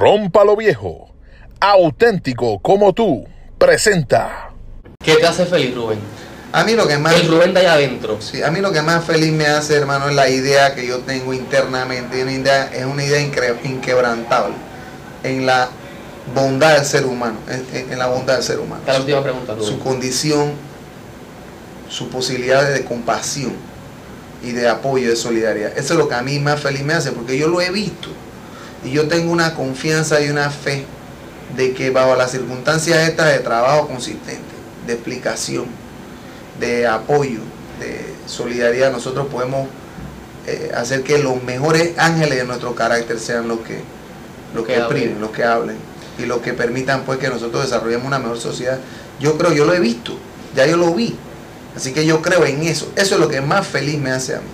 Rompa lo viejo, auténtico como tú, presenta. ¿Qué te hace feliz, Rubén? A mí lo que más El Rubén de allá adentro. sí, a mí lo que más feliz me hace, hermano, es la idea que yo tengo internamente. Una idea, es una idea incre- inquebrantable en la bondad del ser humano, en, en- la bondad del ser humano. La última pregunta, Su Rubén. condición, su posibilidad de compasión y de apoyo, de solidaridad. Eso es lo que a mí más feliz me hace, porque yo lo he visto. Y yo tengo una confianza y una fe de que bajo las circunstancias estas de trabajo consistente, de explicación, de apoyo, de solidaridad, nosotros podemos eh, hacer que los mejores ángeles de nuestro carácter sean los que, los que, Que exprimen, los que hablen y los que permitan pues que nosotros desarrollemos una mejor sociedad. Yo creo, yo lo he visto, ya yo lo vi. Así que yo creo en eso. Eso es lo que más feliz me hace a mí.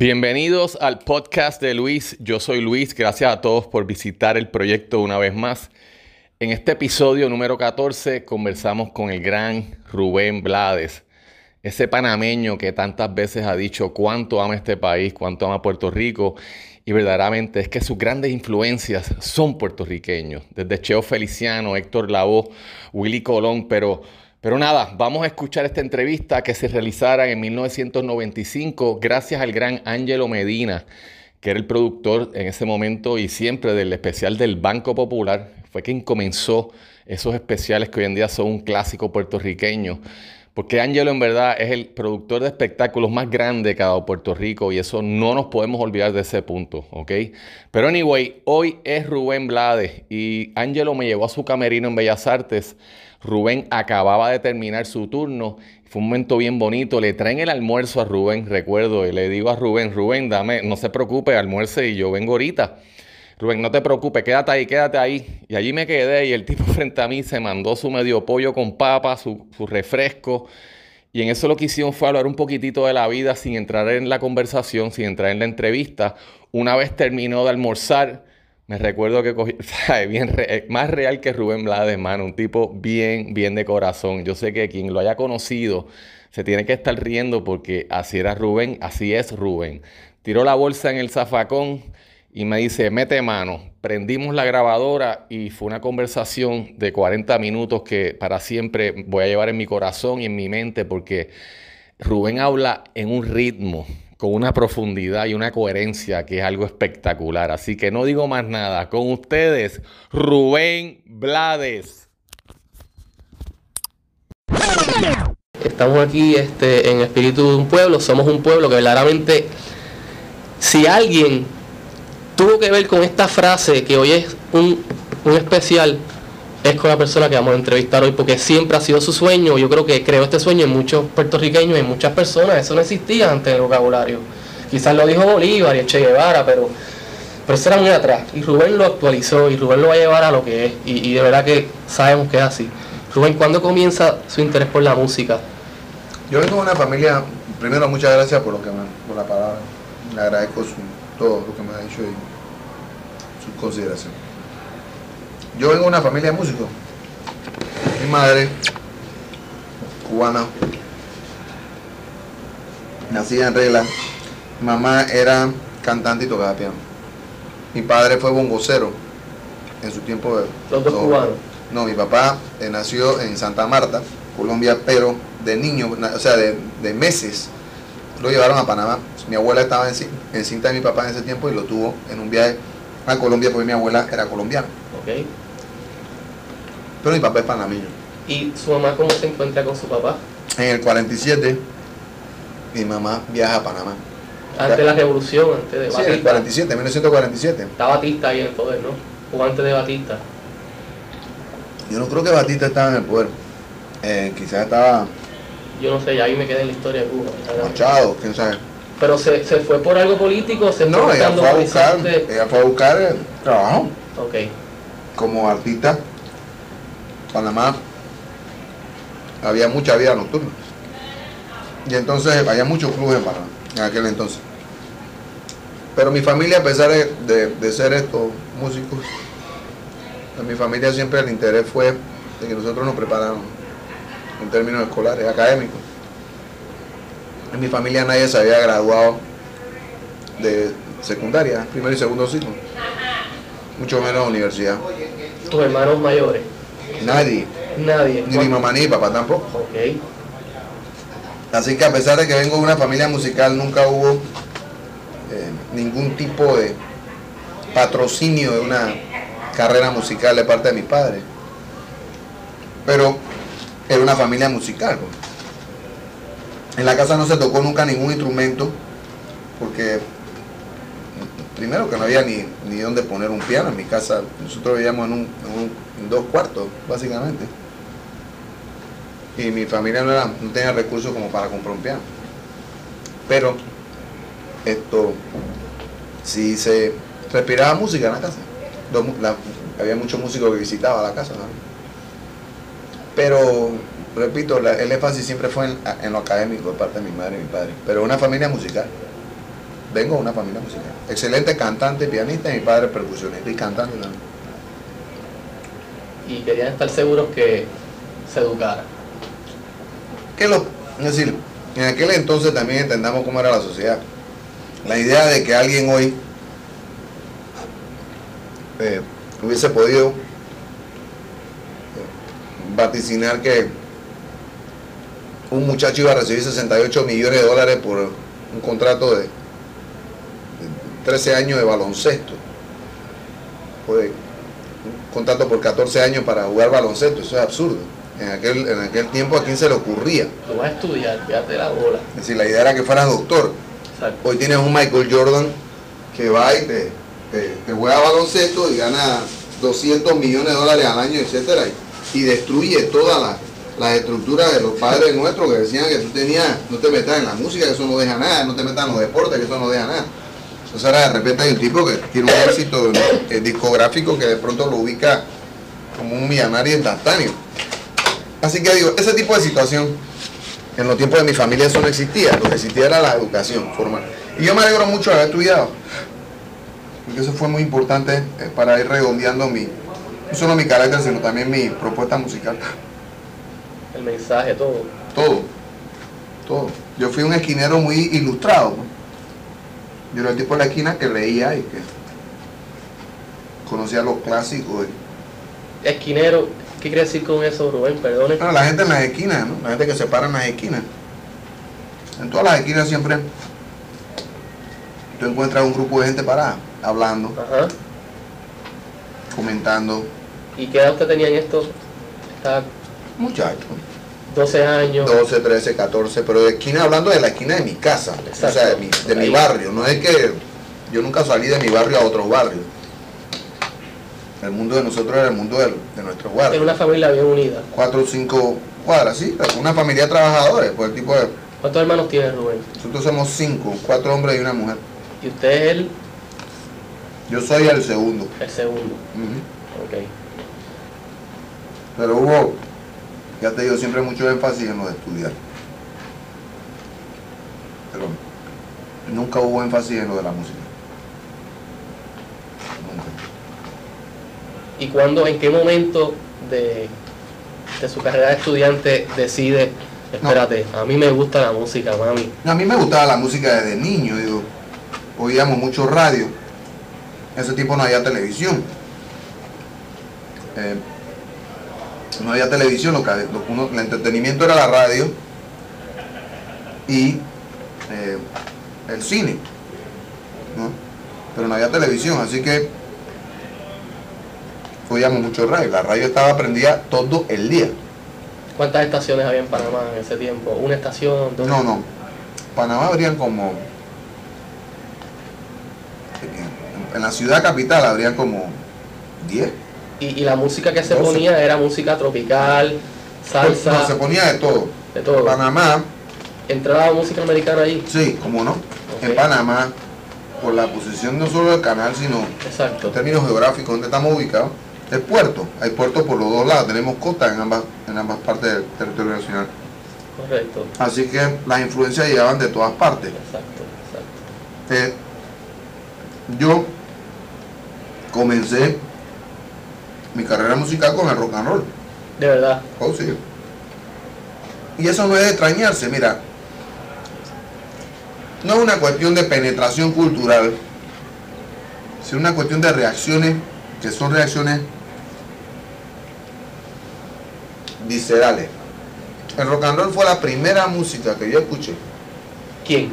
Bienvenidos al podcast de Luis. Yo soy Luis. Gracias a todos por visitar el proyecto una vez más. En este episodio número 14 conversamos con el gran Rubén Blades, ese panameño que tantas veces ha dicho cuánto ama este país, cuánto ama Puerto Rico. Y verdaderamente es que sus grandes influencias son puertorriqueños, desde Cheo Feliciano, Héctor Lavoe, Willy Colón, pero pero nada, vamos a escuchar esta entrevista que se realizara en 1995 gracias al gran Ángelo Medina, que era el productor en ese momento y siempre del especial del Banco Popular. Fue quien comenzó esos especiales que hoy en día son un clásico puertorriqueño. Porque Ángelo en verdad es el productor de espectáculos más grande que ha dado Puerto Rico y eso no nos podemos olvidar de ese punto, ¿ok? Pero anyway, hoy es Rubén Blades y Ángelo me llevó a su camerino en Bellas Artes. Rubén acababa de terminar su turno. Fue un momento bien bonito. Le traen el almuerzo a Rubén, recuerdo, y le digo a Rubén, Rubén, dame, no se preocupe, almuerce y yo vengo ahorita. Rubén, no te preocupes, quédate ahí, quédate ahí. Y allí me quedé y el tipo frente a mí se mandó su medio pollo con papa, su, refresco. Y en eso lo que hicieron fue hablar un poquitito de la vida sin entrar en la conversación, sin entrar en la entrevista. Una vez terminó de almorzar, me recuerdo que cogí, ¿sabes? Bien re- más real que Rubén Blades, mano, un tipo bien, bien de corazón. Yo sé que quien lo haya conocido se tiene que estar riendo porque así era Rubén, así es Rubén. Tiró la bolsa en el zafacón y me dice, mete mano. Prendimos la grabadora y fue una conversación de 40 minutos que para siempre voy a llevar en mi corazón y en mi mente porque Rubén habla en un ritmo, con una profundidad y una coherencia que es algo espectacular. Así que no digo más nada. Con ustedes, Rubén Blades. Estamos aquí este, en espíritu de un pueblo. Somos un pueblo que verdaderamente, si alguien tuvo que ver con esta frase que hoy es un, un especial, es con la persona que vamos a entrevistar hoy, porque siempre ha sido su sueño. Yo creo que creó este sueño en muchos puertorriqueños en muchas personas. Eso no existía antes en el vocabulario. Quizás lo dijo Bolívar y Che Guevara, pero, pero eso era muy atrás. Y Rubén lo actualizó y Rubén lo va a llevar a lo que es. Y, y de verdad que sabemos que es así. Rubén, ¿cuándo comienza su interés por la música? Yo vengo de una familia, primero muchas gracias por lo que me, por la palabra. Le agradezco su- todo lo que me ha dicho y su consideración. Yo vengo de una familia de músicos. Mi madre, cubana, nacida en regla. Mi mamá era cantante y tocaba piano. Mi padre fue bongocero en su tiempo de... Los dos no, cubanos. No, mi papá eh, nació en Santa Marta, Colombia, pero de niño, o sea, de, de meses, lo llevaron a Panamá. Mi abuela estaba en, cin- en cinta de mi papá en ese tiempo y lo tuvo en un viaje a Colombia porque mi abuela era colombiana. ¿ok? Pero mi papá es panameño. ¿Y su mamá cómo se encuentra con su papá? En el 47, mi mamá viaja a Panamá. Antes de la revolución, antes de Sí, en el Batista. 47, 1947. Está Batista ahí en el poder, ¿no? O antes de Batista. Yo no creo que Batista estaba en el poder. Eh, quizás estaba Yo no sé, ya ahí me quedé en la historia de Cuba. Machado, quién sabe. Pero se, se fue por algo político, se No, fue ella fue a buscar, horizonte. ella fue a buscar eh, trabajo. Ok. como artista, Panamá había mucha vida nocturna. Y entonces había muchos clubes en Panamá en aquel entonces. Pero mi familia, a pesar de, de- de ser estos músicos, en mi familia siempre el interés fue de que nosotros nos preparáramos en términos escolares, académicos. En mi familia nadie se había graduado de secundaria, primero y segundo ciclo. Mucho menos universidad. ¿Tus hermanos mayores? Nadie. Nadie. Ni mi mamá ni mi papá tampoco. Ok. Así que a pesar de que vengo de una familia musical, nunca hubo eh, ningún tipo de patrocinio de una carrera musical de parte de mis padres. Pero era una familia musical. En la casa no se tocó nunca ningún instrumento, porque primero que no había ni, ni dónde poner un piano en mi casa. Nosotros vivíamos en, un, en un- dos cuartos, básicamente. Y mi familia no, era, no tenía recursos como para comprar un piano. Pero esto sí se respiraba música en la casa. Había muchos músicos que visitaban la casa. ¿no? Pero, repito, la- el énfasis siempre fue en, en lo académico de parte de mi madre y mi padre. Pero una familia musical. Vengo de una familia musical. Excelente cantante, pianista, y mi padre percusionista y cantante también. Y querían estar seguros que se educara. que lo, es decir, en aquel entonces también entendamos cómo era la sociedad. La idea de que alguien hoy eh, hubiese podido vaticinar que un muchacho iba a recibir 68 millones de dólares por un contrato de, de 13 años de baloncesto. O de un contrato por 14 años para jugar baloncesto. Eso es absurdo. En aquel, en aquel tiempo a quién se le ocurría. Tú vas a estudiar, fíjate la bola. Es decir, la idea era que fueras doctor. Exacto. Hoy tienes un Michael Jordan que va y te, te- te juega baloncesto y gana 200 millones de dólares al año, etcétera, y, destruye toda la, la estructura de los padres nuestros que decían que tú tenías, no te metas en la música, que eso no deja nada, no te metas en los deportes, que eso no deja nada. Entonces ahora de repente hay un tipo que tiene un éxito eh, discográfico que de pronto lo ubica como un millonario instantáneo. Así que digo, ese tipo de situación en los tiempos de mi familia eso no existía, lo que existía era la educación formal. Y yo me alegro mucho de haber estudiado, porque eso fue muy importante eh, para ir redondeando mi, no solo mi carácter, sino también mi propuesta musical. El mensaje, todo. Todo, todo. Yo fui un esquinero muy ilustrado. Yo era el tipo de la esquina que leía y que conocía los clásicos. y- Esquinero, ¿qué quiere decir con eso, Rubén? Perdone. Bueno, la gente en las esquinas, ¿no? La gente que se para en las esquinas. En todas las esquinas siempre tú encuentras un grupo de gente parada, hablando, Ajá. comentando. ¿Y qué edad usted tenía en esto? Está Muchachos, 12 años. 12, 13, 14, pero de esquina hablando de la esquina de mi casa, o sea, de mi, de mi barrio. No es que yo nunca salí de mi barrio a otros barrios. El mundo de nosotros era el mundo del- de, nuestro barrio. una familia bien unida. Cuatro o cinco cuadras, sí, una familia de trabajadores, pues el tipo de... ¿Cuántos hermanos tiene Rubén? Nosotros somos cinco, cuatro hombres y una mujer. Y usted es el, Yo soy el segundo. el segundo. Ujú. Ok. Pero hubo, ya te digo, siempre mucho énfasis en lo de estudiar. Pero nunca hubo énfasis en lo de la música. Nunca. ¿Y cuándo, en qué momento de, de su carrera de estudiante decide, espérate, a mí me gusta la música, mami? No, a mí me gustaba la música desde niño, digo, oíamos mucho radio. En ese tiempo no había televisión. Eh, no había televisión, lo que, lo que uno- el entretenimiento era la radio y eh, el cine. ¿no? Pero no había televisión, así que oíamos mucho radio. La radio estaba prendida todo el día. ¿Cuántas estaciones había en Panamá en ese tiempo? ¿Una estación? dos? No, no. Panamá habrían como. En la ciudad capital habrían como 10. Y, y la música que se ponía era música tropical, salsa, No, se ponía de todo. de todo. Panamá, ¿Entraba música americana allí? sí, como no. En. Panamá, por la posición no solo del canal, sino Exacto. en términos geográficos, donde estamos ubicados, es puerto. Hay puertos por los dos lados. Tenemos costa en ambas, en ambas partes del territorio nacional. Correcto. Así que las influencias llegaban de todas partes. Exacto, exacto. Eh, yo comencé mi carrera musical con el rock and roll. De verdad. Oh, sí. Y eso no es de extrañarse, mira. no es una cuestión de penetración cultural, sino una cuestión de reacciones que son reacciones viscerales. El rock and roll fue la primera música que yo escuché. ¿Quién?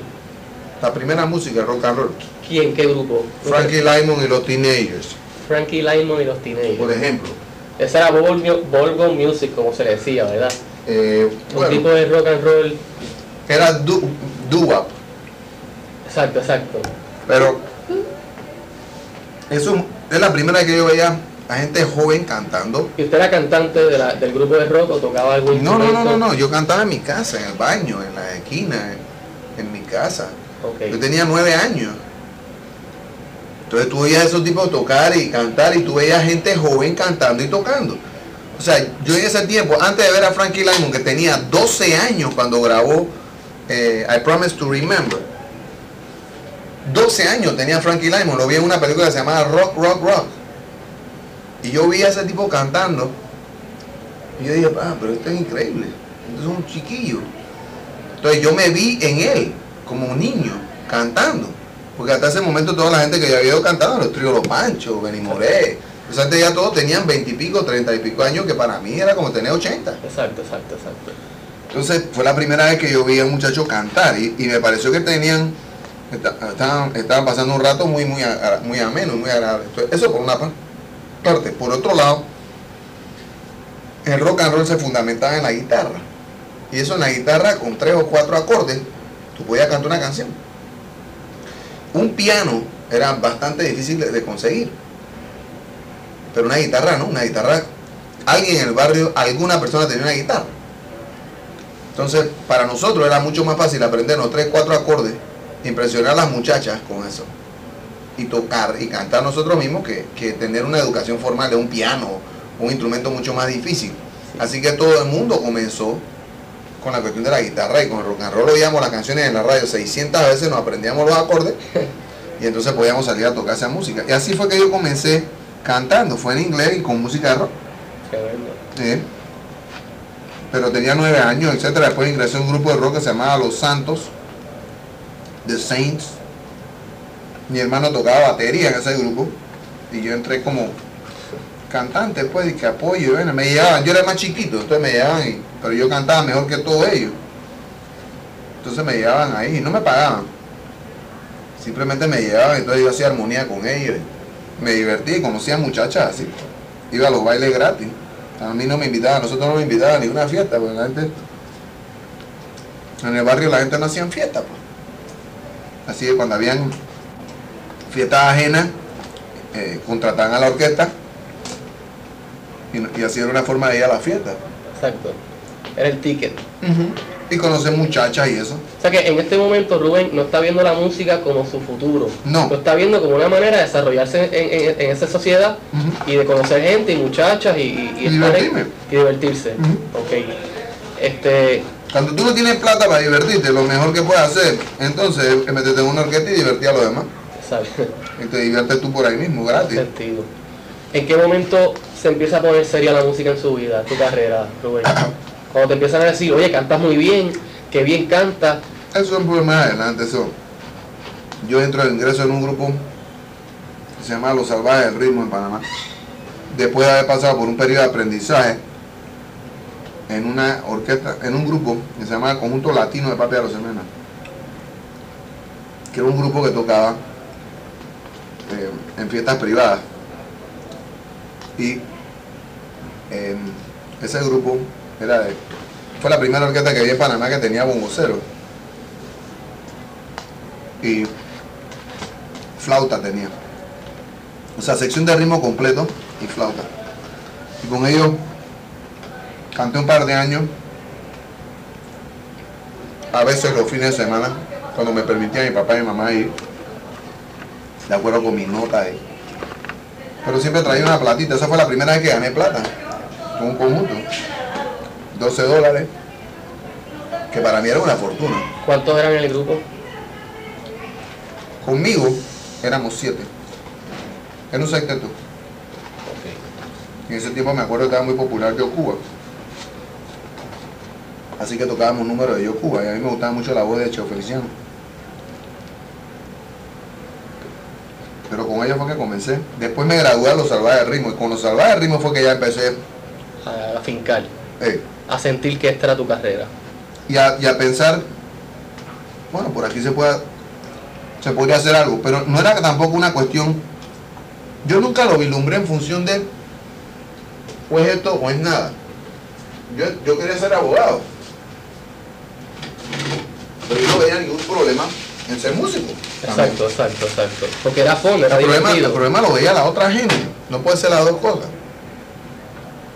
La primera música de rock and roll. ¿Quién? ¿Qué grupo? Frankie Lymon y los Teenagers, Frankie Lymon y los Teenagers. por ejemplo. Esa era Volvo Music, como se le decía, ¿verdad? Eh, Un bueno, tipo de rock and roll. era doo- doo-wop, Exacto, exacto. pero eso es la primera vez que yo veía a gente joven cantando. ¿Y usted era cantante de la- del grupo de rock o tocaba algún No, no, no, no, no, yo cantaba en mi casa, en el baño, en la esquina, en, en mi casa. Ok. Yo tenía nueve años. Entonces tú veías a esos tipos tocar y cantar y tú veías gente joven cantando y tocando. O sea, yo en ese tiempo, antes de ver a Frankie Lymon, que tenía 12 años cuando grabó eh, I Promise to Remember. 12 años tenía Frankie Lymon, lo vi en una película que se llamaba Rock, Rock, Rock. Y yo vi a ese tipo cantando. Y yo dije, ah, pero esto es increíble. Esto es un chiquillo. Entonces yo me vi en él, como un niño, cantando. Porque hasta ese momento toda la gente que yo había ido cantando, los tríos Los Panchos, Benny Moré, esa gente ya todos tenían 20 y pico, 30 y pico años, que para mí era como tener 80. Exacto, exacto, exacto. Entonces fue la primera vez que yo vi a un muchacho cantar y, y me pareció que tenían, esta- estaban, estaban pasando un rato muy, muy, muy ameno, muy agradable. Entonces, eso por una pa- parte. Por otro lado, el rock and roll se fundamentaba en la guitarra. Y eso en la guitarra con tres o cuatro acordes, tú podías cantar una canción. Un piano era bastante difícil de, de conseguir. Pero una guitarra no, una guitarra, alguien en el barrio, alguna persona tenía una guitarra. Entonces, para nosotros era mucho más fácil aprendernos tres, cuatro acordes, impresionar a las muchachas con eso. Y tocar y cantar nosotros mismos que, que tener una educación formal de un piano, un instrumento mucho más difícil. Así que todo el mundo comenzó con la cuestión de la guitarra y con el rock and roll oíamos las canciones en la radio 600 veces, nos aprendíamos los acordes y entonces podíamos salir a tocar esa música. Y así fue que yo comencé cantando, fue en inglés y con música de rock. Qué bueno. ¿eh? Pero tenía nueve años, etcétera. Después ingresé a un grupo de rock que se llamaba Los Santos, The Saints. Mi hermano tocaba batería en ese grupo y yo entré como cantante, pues, y que apoyo. bueno, me llevaban, yo era más chiquito, entonces me llevaban, pero yo cantaba mejor que todos ellos. Entonces me llevaban ahí y no me pagaban. Simplemente me llevaban, entonces yo hacía armonía con ellos. Me divertí, conocía muchachas así. Iba a los bailes gratis. A mí no me invitaban, nosotros no me invitaban a ninguna fiesta, porque la gente. En el barrio la gente no hacían fiesta, pues. Así que cuando habían fiestas ajenas, eh, contrataban a la orquesta y, y así era una forma de ir a la fiesta. Exacto. Era el ticket. Y conocer muchachas y eso. O sea que en este momento Rubén no está viendo la música como su futuro. No. Lo está viendo como una manera de desarrollarse en, en- en esa sociedad y de conocer gente y muchachas y, y, Y estar en- divertirme. y divertirse. Ok. Este, Cuando tú no tienes plata para divertirte, lo mejor que puedes hacer, entonces, es meterte en una orquesta y divertir a los demás. ¿sabes? Y te diviertes tú por ahí mismo, gratis. sentido. ¿En qué momento se empieza a poner seria la música en su vida, tu carrera, Rubén? Cuando te empiezan a decir, oye, cantas muy bien, que bien cantas. Eso es un más adelante, eso. Yo entro, ingreso en un grupo que se llama Los Salvajes del Ritmo en Panamá. Después de haber pasado por un periodo de aprendizaje en una orquesta, en un grupo que se llama Conjunto Latino de Papi de los Semena. Que era un grupo que tocaba eh, en fiestas privadas. Y em, ese grupo era de fue la primera orquesta que vi en Panamá que tenía bongocero. Y flauta tenía. O sea, sección de ritmo completo y flauta. Y con ellos canté un par de años. A veces los fines de semana, cuando me permitían mi papá y mi mamá ir. De acuerdo con mi nota ahí. Pero siempre traía una platita. Esa fue la primera vez que gané plata. Con un conjunto. 12 dólares, que para mí era una fortuna. ¿Cuántos eran en el grupo? Conmigo éramos siete. Era un sexteto. En ese tiempo me acuerdo que estaba muy popular Yo Cuba. Así que tocábamos números de Yo Cuba y a mí me gustaba mucho la voz de Cheo Feliciano. Pero con ella fue que comencé. Después me gradué a los salvajes de ritmo. Y con los salvajes de ritmo fue que ya empecé A, a fincar, eh, a sentir que esta era tu carrera. y, a, y a pensar, bueno, por aquí se puede se podría hacer algo. Pero no era tampoco una cuestión. Yo nunca lo vislumbré en función de o es esto o es nada. Yo, yo quería ser abogado. Pero yo no veía ningún problema en ser músico. también. Exacto, exacto, exacto. Porque era fondo, era El problema, el divertido. problema lo veía la otra gente. No puede ser las dos cosas.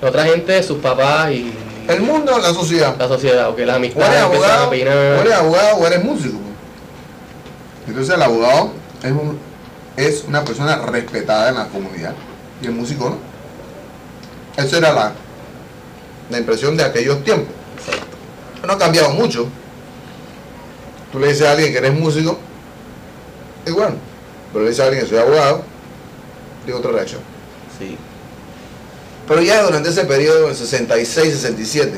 La otra gente, sus papás y El mundo, la sociedad. la sociedad, o que las O eres amistades abogado, a o opinar. eres abogado o eres músico. Entonces el abogado es, un- es una persona respetada en la comunidad. Y el músico no. Esa era la, la impresión de aquellos tiempos. No ha cambiado mucho. Tú le dices a alguien que eres músico, y bueno, pero le dices a alguien que soy abogado, tiene otra reacción. Sí. Pero ya durante ese periodo, en 66, 67,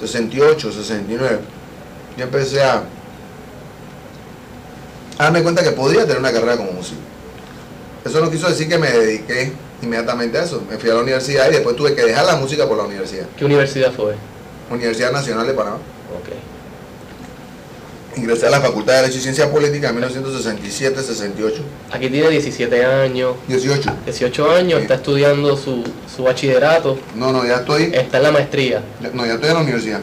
68, 69, yo empecé a, a darme cuenta que podía tener una carrera como músico. Eso no quiso decir que me dediqué inmediatamente a eso. Me fui a la universidad y después tuve que dejar la música por la universidad. ¿Qué universidad fue? Universidad Nacional de Panamá. Ingresé a la Facultad de Derecho y Ciencia Política en 1967-68. Aquí tiene 17 años, 18. 18 años, Sí. está estudiando su, su bachillerato, No, no, ya estoy, está en la maestría. ya- no, ya estoy en la universidad.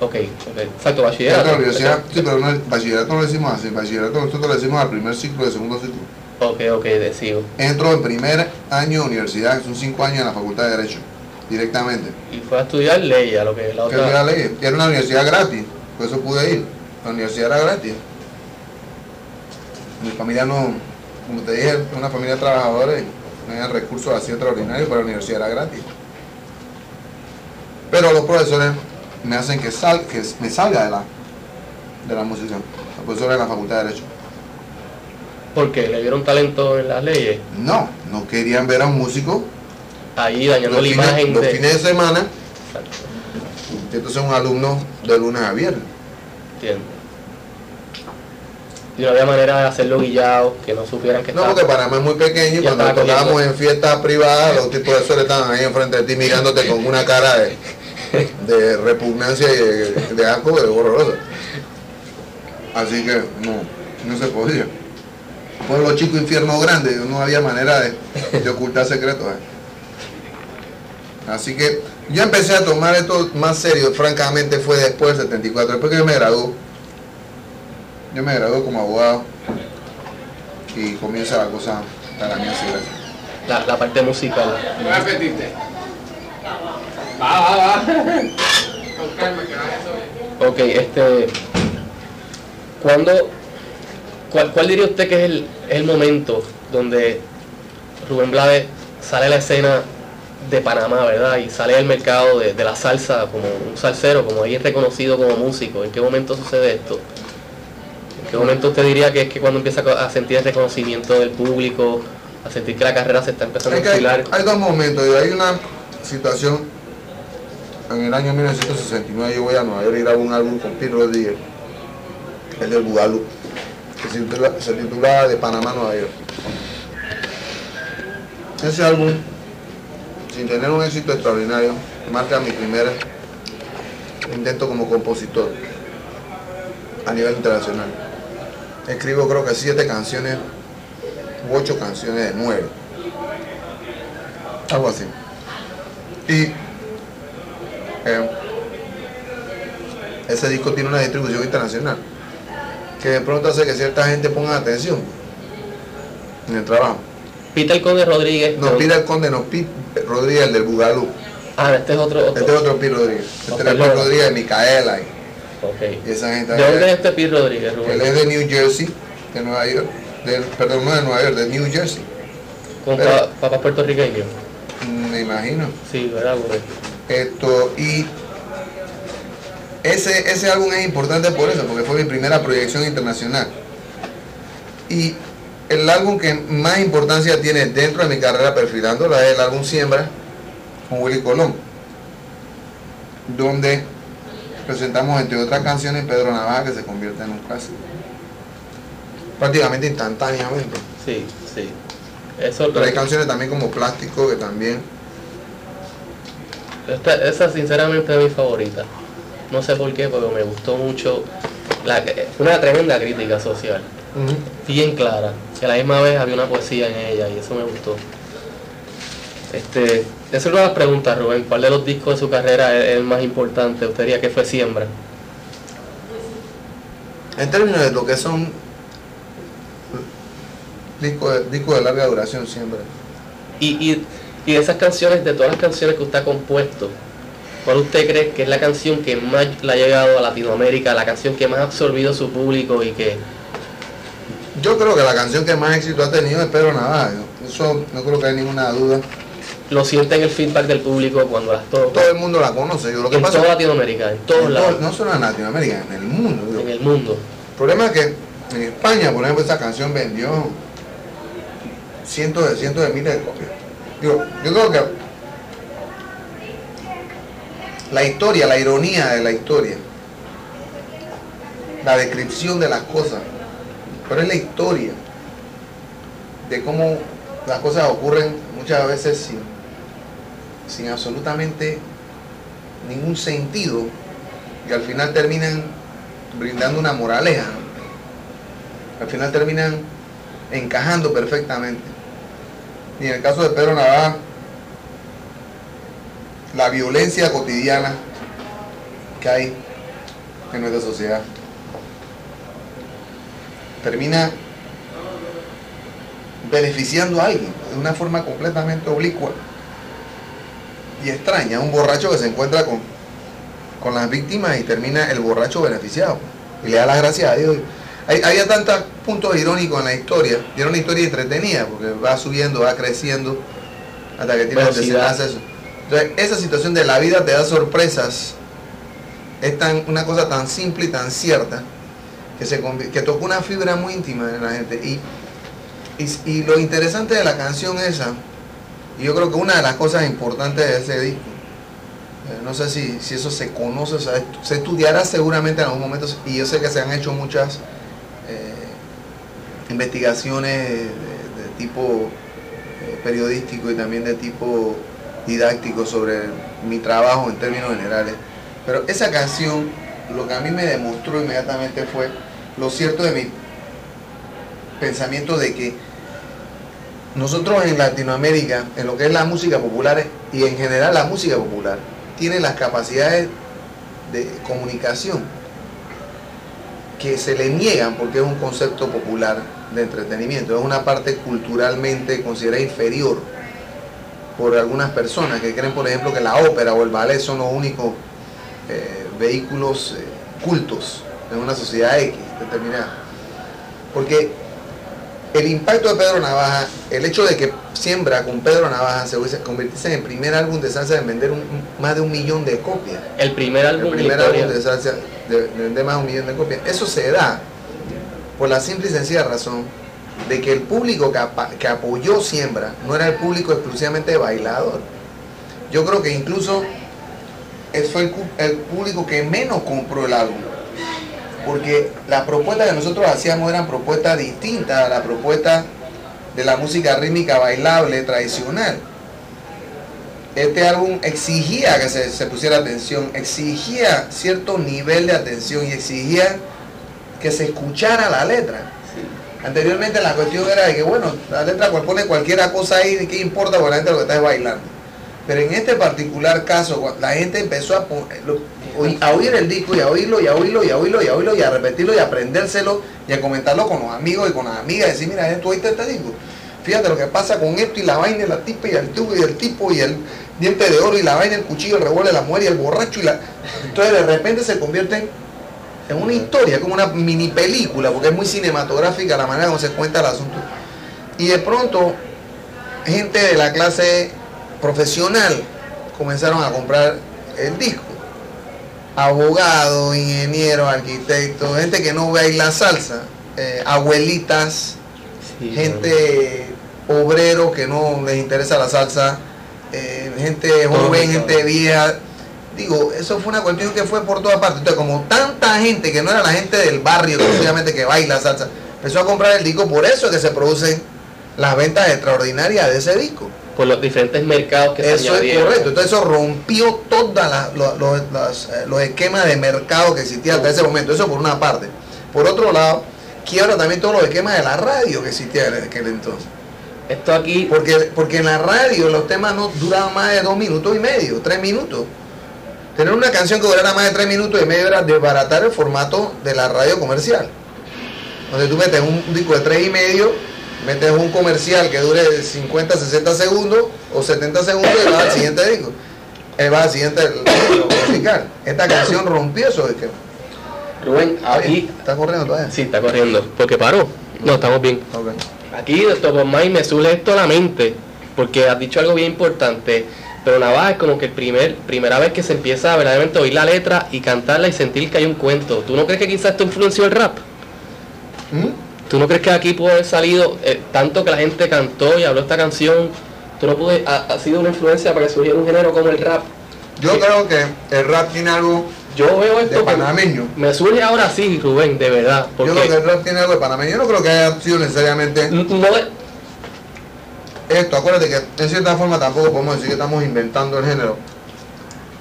Ok, ok. Exacto, bachillerato. en la universidad, sí, pero no, bachillerato no lo decimos así. Bachillerato nosotros lo decimos al primer ciclo de segundo ciclo. Ok, ok, decido. Entro en primer año de universidad, que son cinco años en la Facultad de Derecho, directamente. Y fue a estudiar ley, a lo que la Que otra. ley, y era una universidad gratis, por eso pude ir. La universidad era gratis. Mi familia no, como te dije, es una familia de trabajadores, no había recursos así extraordinarios, pero la universidad era gratis. Pero los profesores me hacen que, sal, que me salga de la, de la música. Los profesores de la Facultad de Derecho. ¿Por qué? ¿Le vieron talento en las leyes? No, no querían ver a un músico Ahí dañando la fines, imagen los de. fines de semana, Exacto, entonces un alumno de lunes a viernes. entiendo. Y no había manera de hacerlo guillado, que no supieran que No, estaba. porque Panamá es muy pequeño y cuando tocábamos en fiestas privadas, los tipos de suelo estaban ahí enfrente de ti mirándote con una cara de, de repugnancia y de, de asco de horrorosa. Así que no, no se podía. Pueblo chico, infierno grande, no había manera de, de ocultar secretos. eh. Así que yo empecé a tomar esto más serio, francamente fue después del 74, después que yo me gradué. Yo me gradué como abogado y comienza la cosa para mí así. La, la parte musical. Voy a repetirte. Va, va, va. Con calma, que. Ok, este. ¿Cuándo, cuál, cuál diría usted que es el, el momento donde Rubén Blades sale a la escena de Panamá, ¿verdad? Y sale al mercado de, de la salsa como un salsero, como alguien reconocido como músico. ¿En qué momento sucede esto? ¿En qué momento usted diría que es que cuando empieza a sentir el reconocimiento del público, a sentir que la carrera se está empezando a Es que hay, dos momentos, y hay una situación, en el año 1969 yo voy a Nueva York y grabo un álbum con Pete Rodríguez, el del Bugalú, que se titula, se titula De Panamá a Nueva York. Ese álbum, sin tener un éxito extraordinario, marca mi primer intento como compositor a nivel internacional. Escribo creo que siete canciones, ocho canciones de nueve. Algo así. Y eh, ese disco tiene una distribución internacional que de pronto hace que cierta gente ponga atención en el trabajo. Peter Conde Rodríguez. No, de- Pira el Conde, no, Pete Rodríguez, el del Bugalú. Ah, este es otro. otro. Este es otro Pete Rodríguez. Este es el. Rodríguez, Micaela y, Ok. y esa gente. ¿De dónde es este Pete Rodríguez, Él es de New Jersey, de Nueva York. de- perdón, no de Nueva York, de New Jersey. Con papás puertorriqueños. Me imagino. Sí, ¿verdad? Porque Esto, y ese, ese álbum es importante por eso, porque fue mi primera proyección internacional. Y el álbum que más importancia tiene dentro de mi carrera perfilándola es el álbum Siembra con Willy Colón, donde presentamos entre otras canciones Pedro Navaja que se convierte en un clásico. Prácticamente instantáneamente. Sí, sí. Eso Pero hay canciones también como Plástico que también... Esta, esa sinceramente es mi favorita. No sé por qué, pero me gustó mucho. La, una tremenda crítica social. Bien clara. Que a la misma vez había una poesía en ella y eso me gustó. Este, esa es una de las preguntas, Rubén. ¿Cuál de los discos de su carrera es el más importante? ¿Usted diría que fue Siembra? En términos de lo que son discos de, de larga duración siempre. Y, y, y de esas canciones, de todas las canciones que usted ha compuesto, ¿cuál usted cree que es la canción que más le ha llegado a Latinoamérica, la canción que más ha absorbido su público y que... Yo creo que la canción que más éxito ha tenido es Pedro Navaja. Eso no creo que haya ninguna duda. Lo siente en el feedback del público cuando las toca. Todo el mundo la conoce. Yo, lo que en pasa toda Latinoamérica, en todos en lados, todo- no solo en Latinoamérica, en el mundo. en el mundo. El problema es que en España, por ejemplo, esa canción vendió cientos de cientos de miles de copias. Digo, yo creo que la historia, la ironía de la historia, la descripción de las cosas, pero es la historia de cómo las cosas ocurren muchas veces sin, sin absolutamente ningún sentido y al final terminan brindando una moraleja. Al final terminan encajando perfectamente. Y en el caso de Pedro Navaja, la violencia cotidiana que hay en nuestra sociedad termina beneficiando a alguien de una forma completamente oblicua y extraña. Un borracho que se encuentra con, con las víctimas y termina el borracho beneficiado. Y le da las gracias a Dios. Hay, había tantos puntos irónicos en la historia. Y era una historia entretenida porque va subiendo, va creciendo hasta que tiene desenlace eso. Entonces, esa situación de la vida te da sorpresas. Es tan, una cosa tan simple y tan cierta que, se, que tocó una fibra muy íntima en la gente. Y, y, y lo interesante de la canción esa, y yo creo que una de las cosas importantes de ese disco, eh, no sé si, si eso se conoce, se estudiará seguramente en algún momento, y yo sé que se han hecho muchas eh, investigaciones de, de tipo eh, periodístico y también de tipo didáctico sobre mi trabajo en términos generales. Pero esa canción, lo que a mí me demostró inmediatamente fue lo cierto de mi pensamiento de que nosotros en Latinoamérica, en lo que es la música popular y en general la música popular, tiene las capacidades de comunicación que se le niegan porque es un concepto popular de entretenimiento, es una parte culturalmente considerada inferior por algunas personas que creen, por ejemplo, que la ópera o el ballet son los únicos eh, vehículos eh, cultos en una sociedad X determinada. Porque el impacto de Pedro Navaja, el hecho de que Siembra con Pedro Navaja se hubiese convertirse en el primer álbum de salsa en vender un- más de un millón de copias. El primer álbum de primer álbum de salsa de, de vender más de un millón de copias. Eso se da por la simple y sencilla razón de que el público que, apa- que apoyó Siembra no era el público exclusivamente bailador. Yo creo que incluso fue el público que menos compró el álbum. Porque las propuestas que nosotros hacíamos eran propuestas distintas a la propuesta de la música rítmica bailable tradicional. Este álbum exigía que se, se pusiera atención, exigía cierto nivel de atención y exigía que se escuchara la letra. Anteriormente la cuestión era de que, bueno, la letra pone cualquier cosa ahí, ¿de qué importa? Porque la gente lo que está es bailando. Pero en este particular caso, la gente empezó a, pon- lo- oí- a oír el disco y a oírlo y a oírlo y a oírlo y a oírlo y a repetirlo y a aprendérselo y a comentarlo con los amigos y con las amigas. Decir, mira, ¿tú oíste este disco? Fíjate lo que pasa con esto y la vaina y la tipa y el tubo y el tipo y el diente de oro y la vaina, el cuchillo, el revólver, la mujer y el borracho y la... Entonces de repente se convierten en una historia, como una mini película, porque es muy cinematográfica la manera como se cuenta el asunto. Y de pronto, gente de la clase profesional comenzaron a comprar el disco. Abogados, ingenieros, arquitectos, gente que no baila salsa, eh, abuelitas, Sí, gente obrero que no les interesa la salsa, eh, gente joven, gente vieja. Digo, eso fue una cuestión que fue por todas partes. Entonces, como tanta gente que no era la gente del barrio, exclusivamente que baila salsa, empezó a comprar el disco, por eso es que se producen las ventas extraordinarias de ese disco. Por los diferentes mercados que se Eso es correcto. Entonces eso rompió todos los esquemas de mercado que existían hasta ese momento. Eso por una parte. Por otro lado, quiebra también todos los esquemas de la radio que existían en aquel entonces. Esto aquí, Porque, porque en la radio los temas no duraban más de dos minutos y medio, tres minutos. Tener una canción que durara más de tres minutos y medio era desbaratar el formato de la radio comercial. Donde tú metes un disco de tres y medio, metes un comercial que dure 50, 60 segundos o 70 segundos y vas al siguiente disco. Eh, vas al siguiente disco musical. Esta canción rompió eso. esquemas. Rubén, aquí, ¿Está corriendo todavía? sí, está corriendo. porque paró? No, estamos bien. Ok. Aquí of Mind me surge esto a la mente, porque has dicho algo bien importante. Pero Navaja es como que el primer, primera vez que se empieza a verdaderamente oír la letra y cantarla y sentir que hay un cuento. ¿Tú no crees que quizás esto influenció el rap? ¿Mm? ¿Tú no crees que aquí pudo haber salido eh, tanto que la gente cantó y habló esta canción? ¿Tú no pude, ha, ha sido una influencia para que surgiera un género como el rap? Yo creo que el rap tiene algo Yo veo de esto que panameño. me surge ahora sí, Rubén, de verdad. Yo creo que el rap tiene algo de panameño. Yo no creo que haya sido necesariamente no de- esto. Acuérdate que en cierta forma tampoco podemos decir que estamos inventando el género.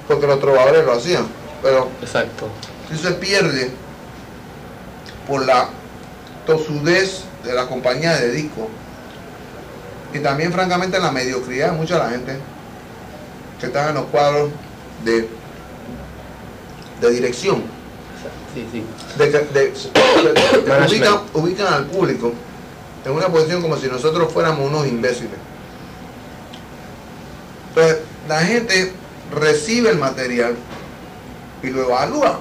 Porque los trovadores lo hacían. Pero Exacto. si se pierde por la tosudez de la compañía de disco y también francamente la mediocridad de mucha de la gente que está en los cuadros de, de dirección Sí, sí. de, que- de- de- de- Management. ubican, ubican al público en una posición como si nosotros fuéramos unos imbéciles. Entonces, la gente recibe el material y lo evalúa.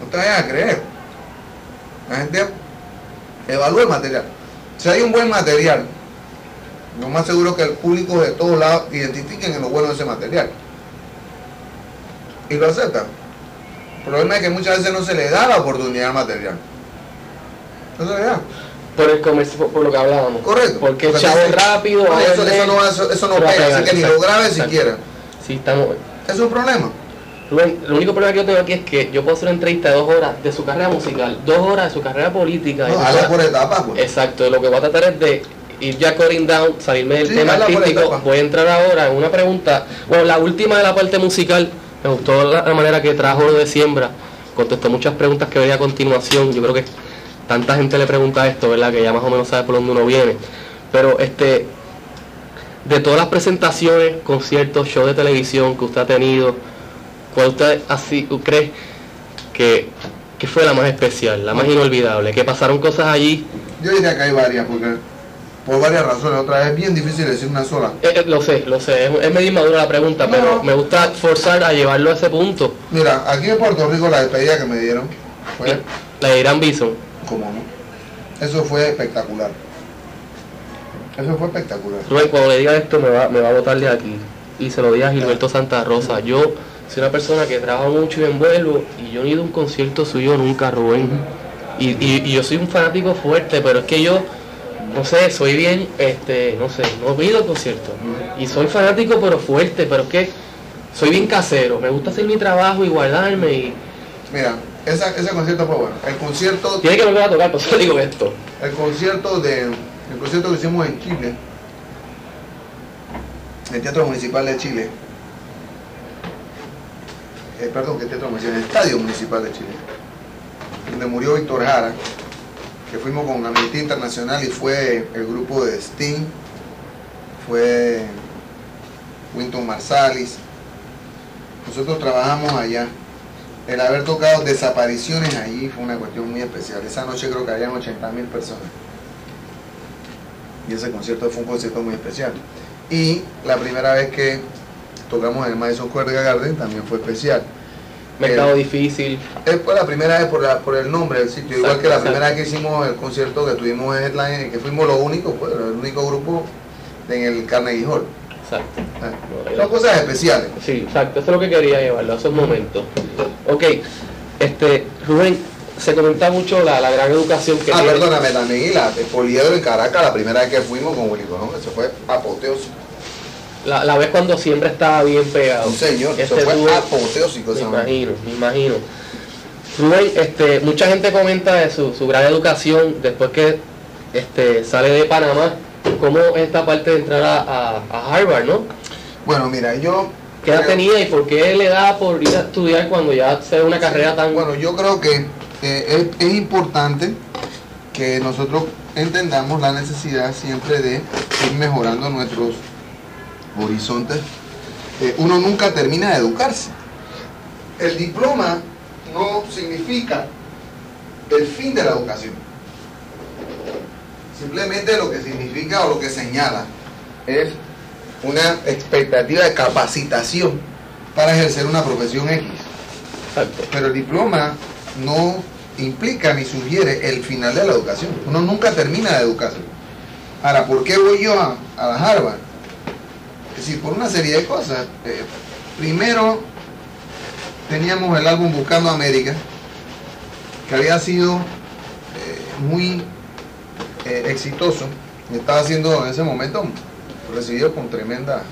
No te vayas a creer. La gente evalúa el material. Si hay un buen material, lo más seguro que el público de todos lados identifiquen en lo bueno de ese material. Y lo aceptan. El problema es que muchas veces no se le da la oportunidad al material. No se le da. Por el comercio, por, lo que hablábamos. Correcto. Porque el Porque chavo entonces- rápido, eso, eso no, eso, eso no pega, así que ni lo grabe siquiera. Sí, estamos. Es un problema. Rubén, el único problema que yo tengo aquí es que yo puedo hacer una entrevista de dos horas de su carrera musical, dos horas de su carrera política. No, horas- por etapas, pues. Exacto, lo que voy a tratar es de ir ya cutting down, salirme del Sí, tema artístico. Voy a entrar ahora en una pregunta. Bueno, la última de la parte musical, me gustó la, la manera que trajo lo de siembra. Contestó muchas preguntas que veía a continuación. Yo creo que tanta gente le pregunta esto, ¿verdad? Que ya más o menos sabe por dónde uno viene. Pero este, de todas las presentaciones, conciertos, shows de televisión que usted ha tenido, ¿cuál usted así cree que, que fue la más especial, la más inolvidable? Que pasaron cosas allí Yo diría que hay varias, porque por varias razones. Otra vez es bien difícil decir una sola. Eh, eh, lo sé, lo sé, es, es medio inmadura la pregunta, No. pero me gusta forzar a llevarlo a ese punto. Mira, aquí en Puerto Rico la despedida que me dieron fue La de Irán Bison. como no. Eso fue espectacular. Eso fue espectacular. Rubén, cuando le diga esto me va, me va a botar de aquí. Y se lo diga a Gilberto Santa Rosa. Yo soy una persona que trabaja mucho y envuelvo y yo no he ido a un concierto suyo nunca, Rubén. Y, y- y yo soy un fanático fuerte, pero es que yo, no sé, soy bien, este, no sé, no he ido a conciertos. Y soy fanático pero fuerte, pero es que soy bien casero. Me gusta hacer mi trabajo y guardarme y... Mira, esa- ese concierto fue bueno. El concierto, Tiene que volver a tocar, por eso digo esto. el concierto de, el concierto que hicimos en Chile, en el Teatro Municipal de Chile. Eh, perdón, que Teatro Municipal, el Estadio Municipal de Chile, donde murió Víctor Jara, que fuimos con Amnistía Internacional y fue el grupo de Sting, fue Winton Marsalis. Nosotros trabajamos allá. El haber tocado desapariciones allí fue una cuestión muy especial. Esa noche creo que habían 80 mil personas. Y ese concierto fue un concierto muy especial. Y la primera vez que tocamos en el Madison Square Garden también fue especial. Mercado El- difícil. es por la primera vez por, la, por el nombre del sitio, igual que la exacto. primera vez que hicimos el concierto que tuvimos en Headline, que fuimos los únicos, pues, el único grupo en el Carnegie Hall. Exacto. Ah, Son cosas especiales. Sí, exacto. Eso es lo que quería llevarlo a esos momentos. Ok, este, Rubén, se comenta mucho la, la gran educación que Ah, tiene. perdóname, también, y la de Poliedro en Caracas, la primera vez que fuimos con Willy Colón, eso fue apoteósico. La, la vez cuando siempre estaba bien pegado. Un señor, eso Este fue dúo- apoteósico. Me imagino, me imagino. Rubén, este, mucha gente comenta de su, su gran educación después que este, sale de Panamá. ¿Cómo es esta parte de entrar a, a- a Harvard, no? Bueno, mira, yo... ¿Qué edad tenía y por qué le da por ir a estudiar cuando ya se ve una carrera tan... Bueno, yo creo que eh, es, es importante que nosotros entendamos la necesidad siempre de ir mejorando nuestros horizontes. Eh, uno nunca termina de educarse. El diploma no significa el fin de la educación. Simplemente lo que significa o lo que señala es una expectativa de capacitación para ejercer una profesión X. Exacto. Pero el diploma no implica ni sugiere el final de la educación. Uno nunca termina de educarse. Ahora, ¿por qué voy yo a, a Harvard? Es decir, por una serie de cosas. Eh, primero, teníamos el álbum Buscando América, que había sido eh, muy eh, exitoso. Estaba siendo en ese momento recibido con tremenda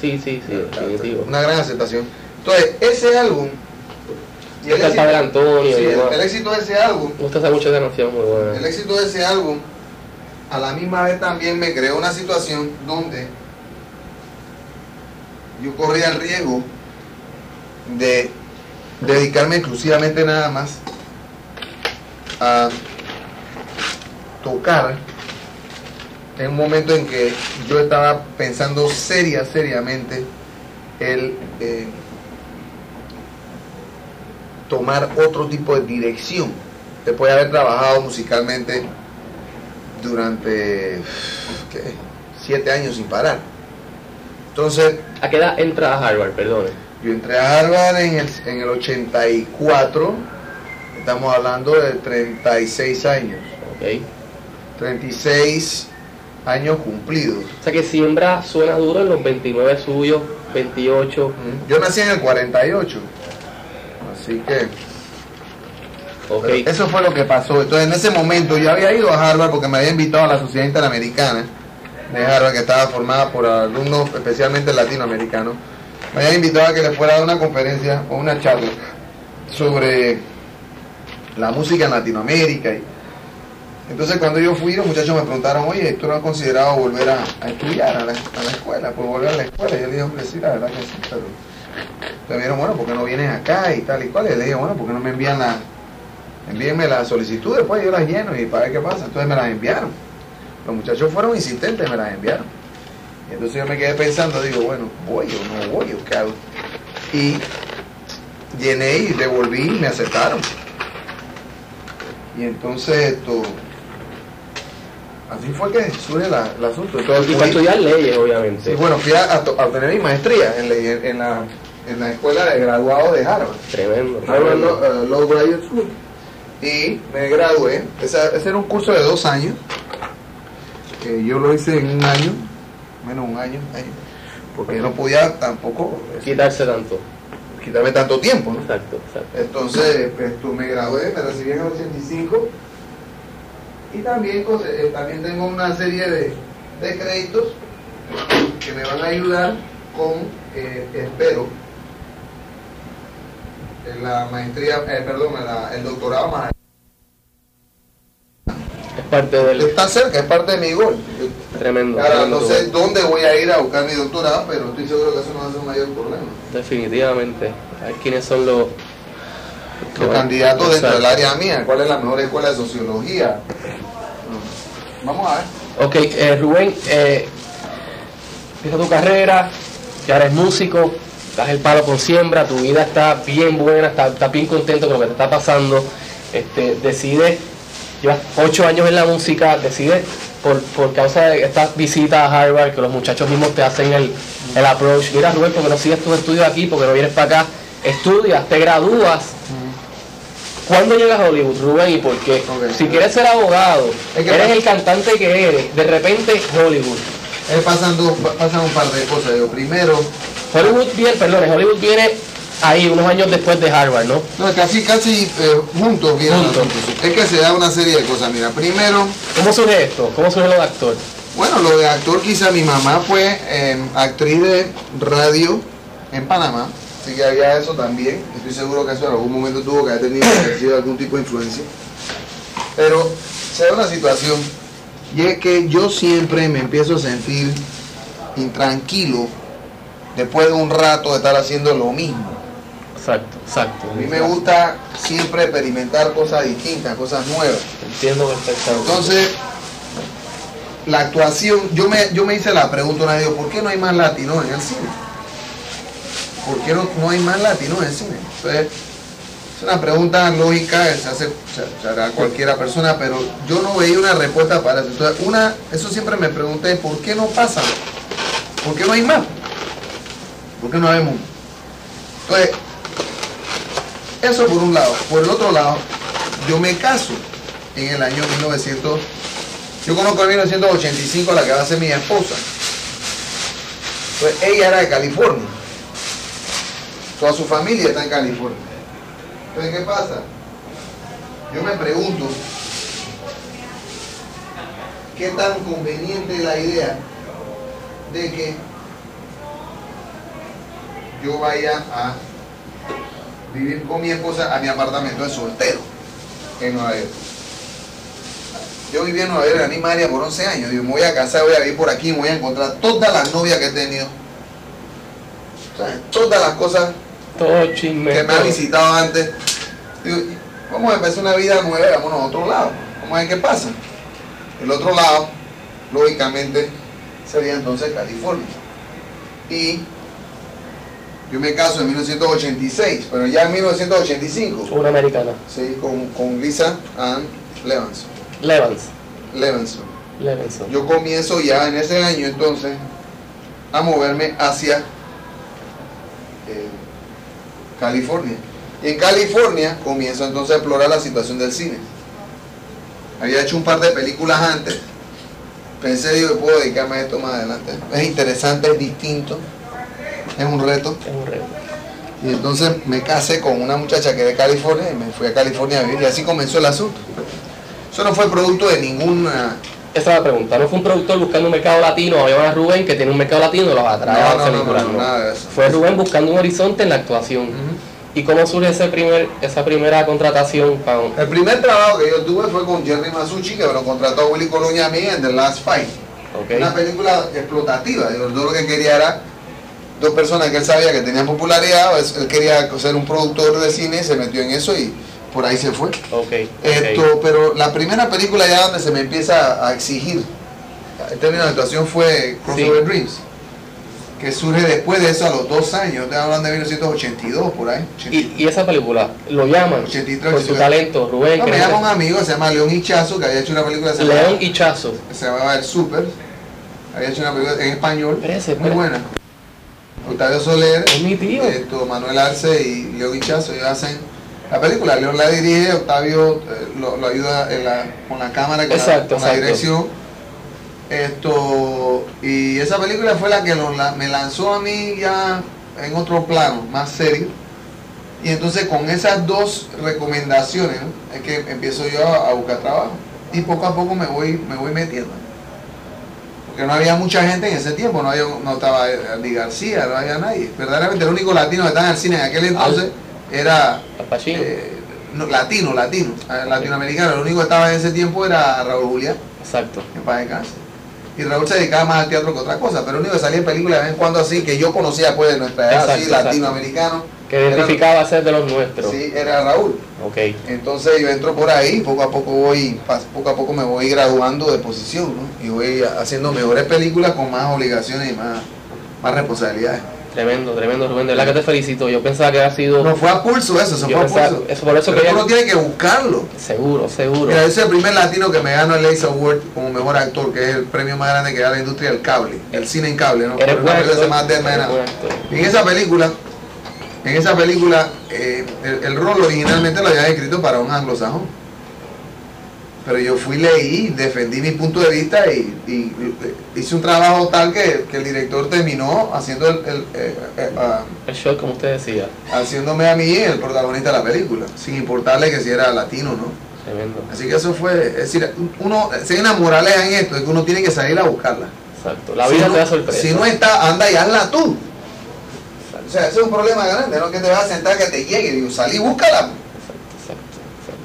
Sí, sí, sí, definitivo. una gran aceptación. Entonces, ese álbum y el éxito, Padre Antonio sí, y el, demás. el éxito de ese álbum, sabe mucho de muy el éxito de ese álbum, a la misma vez también me creó una situación donde yo corría el riesgo de dedicarme exclusivamente nada más a tocar en un momento en que yo estaba pensando seria, seriamente el eh, tomar otro tipo de dirección después de haber trabajado musicalmente durante siete años sin parar. Entonces, ¿A qué edad entra a Harvard, perdone? yo entré a Harvard en el, en el 84, estamos hablando de 36 años, Ok. 36 años cumplidos. O sea que siembra suena duro en los 29 suyos, 28. Yo nací en el 48, así que Ok. pero eso fue lo que pasó. Entonces en ese momento yo había ido a Harvard porque me había invitado a la Sociedad Interamericana de Harvard que estaba formada por alumnos especialmente latinoamericanos. Me había invitado a que le fuera a dar una conferencia o una charla sobre la música en Latinoamérica. Entonces cuando yo fui, los muchachos me preguntaron, oye, ¿tú no has considerado volver a, estudiar a la, a la escuela? Pues volver a la escuela. Yo le dije, hombre, sí, la verdad que sí, pero... Me dijeron, bueno, ¿por qué no vienes acá y tal y cual? Y le dije, bueno, ¿por qué no me envían la... Envíenme las solicitudes, pues yo las lleno y para ver qué pasa. Entonces me las enviaron. Los muchachos fueron insistentes, me las enviaron. Y entonces yo me quedé pensando, digo, bueno, voy o no voy o qué hago. Y llené y devolví y me aceptaron. Y entonces esto, así fue que surge la, el asunto. Entonces, Y para estudiar leyes, obviamente. sí, bueno, fui a, a obtener mi maestría en, ley- en la, en la escuela de graduado de Harvard. Tremendo. Harvard. Law, uh, Law Graduate School. Y me gradué. Esa- ese era un curso de dos años. Que yo lo hice en un año, menos un año, año, porque no podía tampoco eh, Quitarse tanto. quitarme tanto tiempo. ¿no? Exacto, exacto. Entonces, esto, me gradué, me recibí en el 85 y también, cos- eh, también tengo una serie de, de créditos que me van a ayudar con, eh, espero, la maestría, eh, perdón, la- el doctorado más Es parte del. Está cerca, es parte de mi gol. Tremendo. Ahora, tremendo no sé gol. dónde voy a ir a buscar mi doctorado, pero estoy seguro que eso no va a ser un mayor problema. Definitivamente. A ver quiénes son los. Los candidatos dentro del área mía, ¿cuál es la mejor escuela de sociología? Vamos a ver. Ok, eh, Rubén, eh, empieza tu carrera, ya eres músico, das el palo con siembra, tu vida está bien buena, estás está bien contento con lo que te está pasando. Este, decides, llevas ocho años en la música, decides por, por causa de estas visitas a Harvard, que los muchachos mismos te hacen el, el approach. Mira, Rubén, porque no sigues tus estudios aquí, porque no vienes para acá, estudias, te gradúas. ¿Cuándo llegas a Hollywood, Rubén, y por qué? Si quieres ser abogado, Es que eres el cantante que eres, de repente Hollywood. Eh, pasan, dos- pasan un par de cosas. Digo, primero, Hollywood viene, perdón, Hollywood viene ahí unos años después de Harvard, ¿no? no, casi, casi eh, juntos vienen Juntos. Es que se da una serie de cosas. Mira, primero, ¿Cómo surge esto? ¿Cómo surge lo de actor? bueno, lo de actor, quizá mi mamá fue eh, actriz de radio en Panamá. Así que había eso también. Estoy seguro que eso en algún momento tuvo que haber tenido ejercido algún tipo de influencia. Pero se da una situación y es que yo siempre me empiezo a sentir intranquilo después de un rato de estar haciendo lo mismo. Exacto, exacto. A mí me gusta siempre experimentar cosas distintas, cosas nuevas. Entiendo perfectamente. Entonces, la actuación, yo me, yo me hice la pregunta una vez, ¿por qué no hay más latinos en el cine? ¿Por qué no, no hay más latinos en el cine? Entonces, es una pregunta lógica, se hace se, se hará cualquiera persona, pero yo no veía una respuesta para eso. Entonces, una, eso siempre me pregunté, ¿por qué no pasa? ¿Por qué no hay más? ¿Por qué no vemos? Entonces, eso por un lado. Por el otro lado, yo me caso en el año 1900. Yo conozco en 1985 a la que va a ser mi esposa. Pues ella era de California. Toda su familia está en California. Entonces, ¿qué pasa? Yo me pregunto, ¿qué tan conveniente es la idea de que yo vaya a vivir con mi esposa a mi apartamento de soltero en Nueva York? Yo viví en Nueva York, en Animaria por 11 años. Digo, me voy a casar, voy a vivir por aquí, me voy a encontrar todas las novias que he tenido. O sea, todas las cosas Todo chisme. que me ha todo. visitado antes. Digo, vamos a empezar una vida nueva, vámonos a otro lado. Vamos a ver qué pasa. El otro lado, lógicamente, sería entonces California. Y yo me caso en 1986, pero ya en 1985, Una americana. sí, con, con Lisa Ann Levinson. Levans. Levinson. Levinson. Yo comienzo ya en ese año entonces a moverme hacia eh, California. Y en California comienzo entonces a explorar la situación del cine. Había hecho un par de películas antes. Pensé, digo, que puedo dedicarme a esto más adelante. Es interesante, es distinto. Es un reto. Es un reto. Y entonces me casé con una muchacha que es de California y me fui a California a vivir. Y así comenzó el asunto. Eso no fue producto de ninguna Esa es la pregunta. ¿No fue un productor buscando un mercado latino? Había Rubén que tiene un mercado latino y los atrae No, a no, no, no, no. nada de eso. Fue Rubén buscando un horizonte en la actuación. ¿Y cómo surge ese primer, esa primera contratación? Con... El primer trabajo que yo tuve fue con Jerry Masucci, que me lo contrató a Willy Colón y a mí en The Last Fight. Una película explotativa. Yo lo que quería era dos personas que él sabía que tenían popularidad. pues, Él quería ser un productor de cine, se metió en eso y por ahí se fue. Esto, pero la primera película ya donde se me empieza a exigir en términos de actuación fue Crossover Sí. Dreams, que surge después de eso a los dos años, estoy hablando de 1982 por ahí. 82. Y, y esa película, lo llaman 83, por su 82. talento, Rubén. No, me llama un amigo, se llama León Hichazo, que había hecho una película que se León llamaba, y Chazo. que se llamaba El Super. Había hecho una película en español, Espérese, muy buena. Octavio Soler, Es mi tío. esto, Manuel Arce y León Hichazo, ellos hacen la película. León la dirige, Octavio eh, lo, lo ayuda en la- con la cámara, con, Exacto, la, con la dirección. Esto, y esa película fue la que lo- la- me lanzó a mí ya en otro plano, más serio. Y entonces con esas dos recomendaciones ¿no? es que empiezo yo a, a buscar trabajo. Y poco a poco me voy, me voy metiendo. Porque no había mucha gente en ese tiempo, no, había, no estaba Andy García, no había nadie. Verdaderamente el único latino que estaba en el cine en aquel entonces era Al eh, no, latino, latino, eh, latinoamericano. El único que estaba en ese tiempo era Raúl Julián, Exacto. en paz descanse. Y Raúl se dedicaba más al teatro que otra cosa, pero el único que salía en películas de vez en cuando así, que yo conocía pues de nuestra edad, Exacto, así, exacto. latinoamericano. Que identificaba ser de los nuestros. Sí, era Raúl. Ok. Entonces yo entro por ahí, poco a poco voy, poco a poco me voy graduando de posición, ¿no? Y voy haciendo mejores películas con más obligaciones y más, más responsabilidades. Tremendo, tremendo, Rubén. De verdad que te felicito. Yo pensaba que había sido. No fue a pulso eso, eso Yo fue a pensaba- pulso. eso por eso Pero uno tiene que buscarlo. Seguro, seguro. Mira, yo soy el primer latino que me gano el Ace Award como mejor actor, que es el premio más grande que da la industria del cable, el cine en cable, ¿no? Eres Una película que se llama Dead Man. En esa película, en esa película, eh, el, el rol originalmente lo había escrito para un anglosajón. Pero yo fui, leí, defendí mi punto de vista y, y hice un trabajo tal que, que el director terminó haciendo el, el, eh, eh, ah, El show, como usted decía. haciéndome a mí el protagonista de la película, sin importarle que si era latino o no. Tremendo. Así que eso fue, es decir, uno, si hay una moraleja en esto, es que uno tiene que salir a buscarla. Exacto. La Si vida no- te da sorpresa. Si no está, anda y hazla tú. O sea, ese es un problema grande, no que te vas a sentar que te llegue, digo, salí, búscala. Exacto, exacto,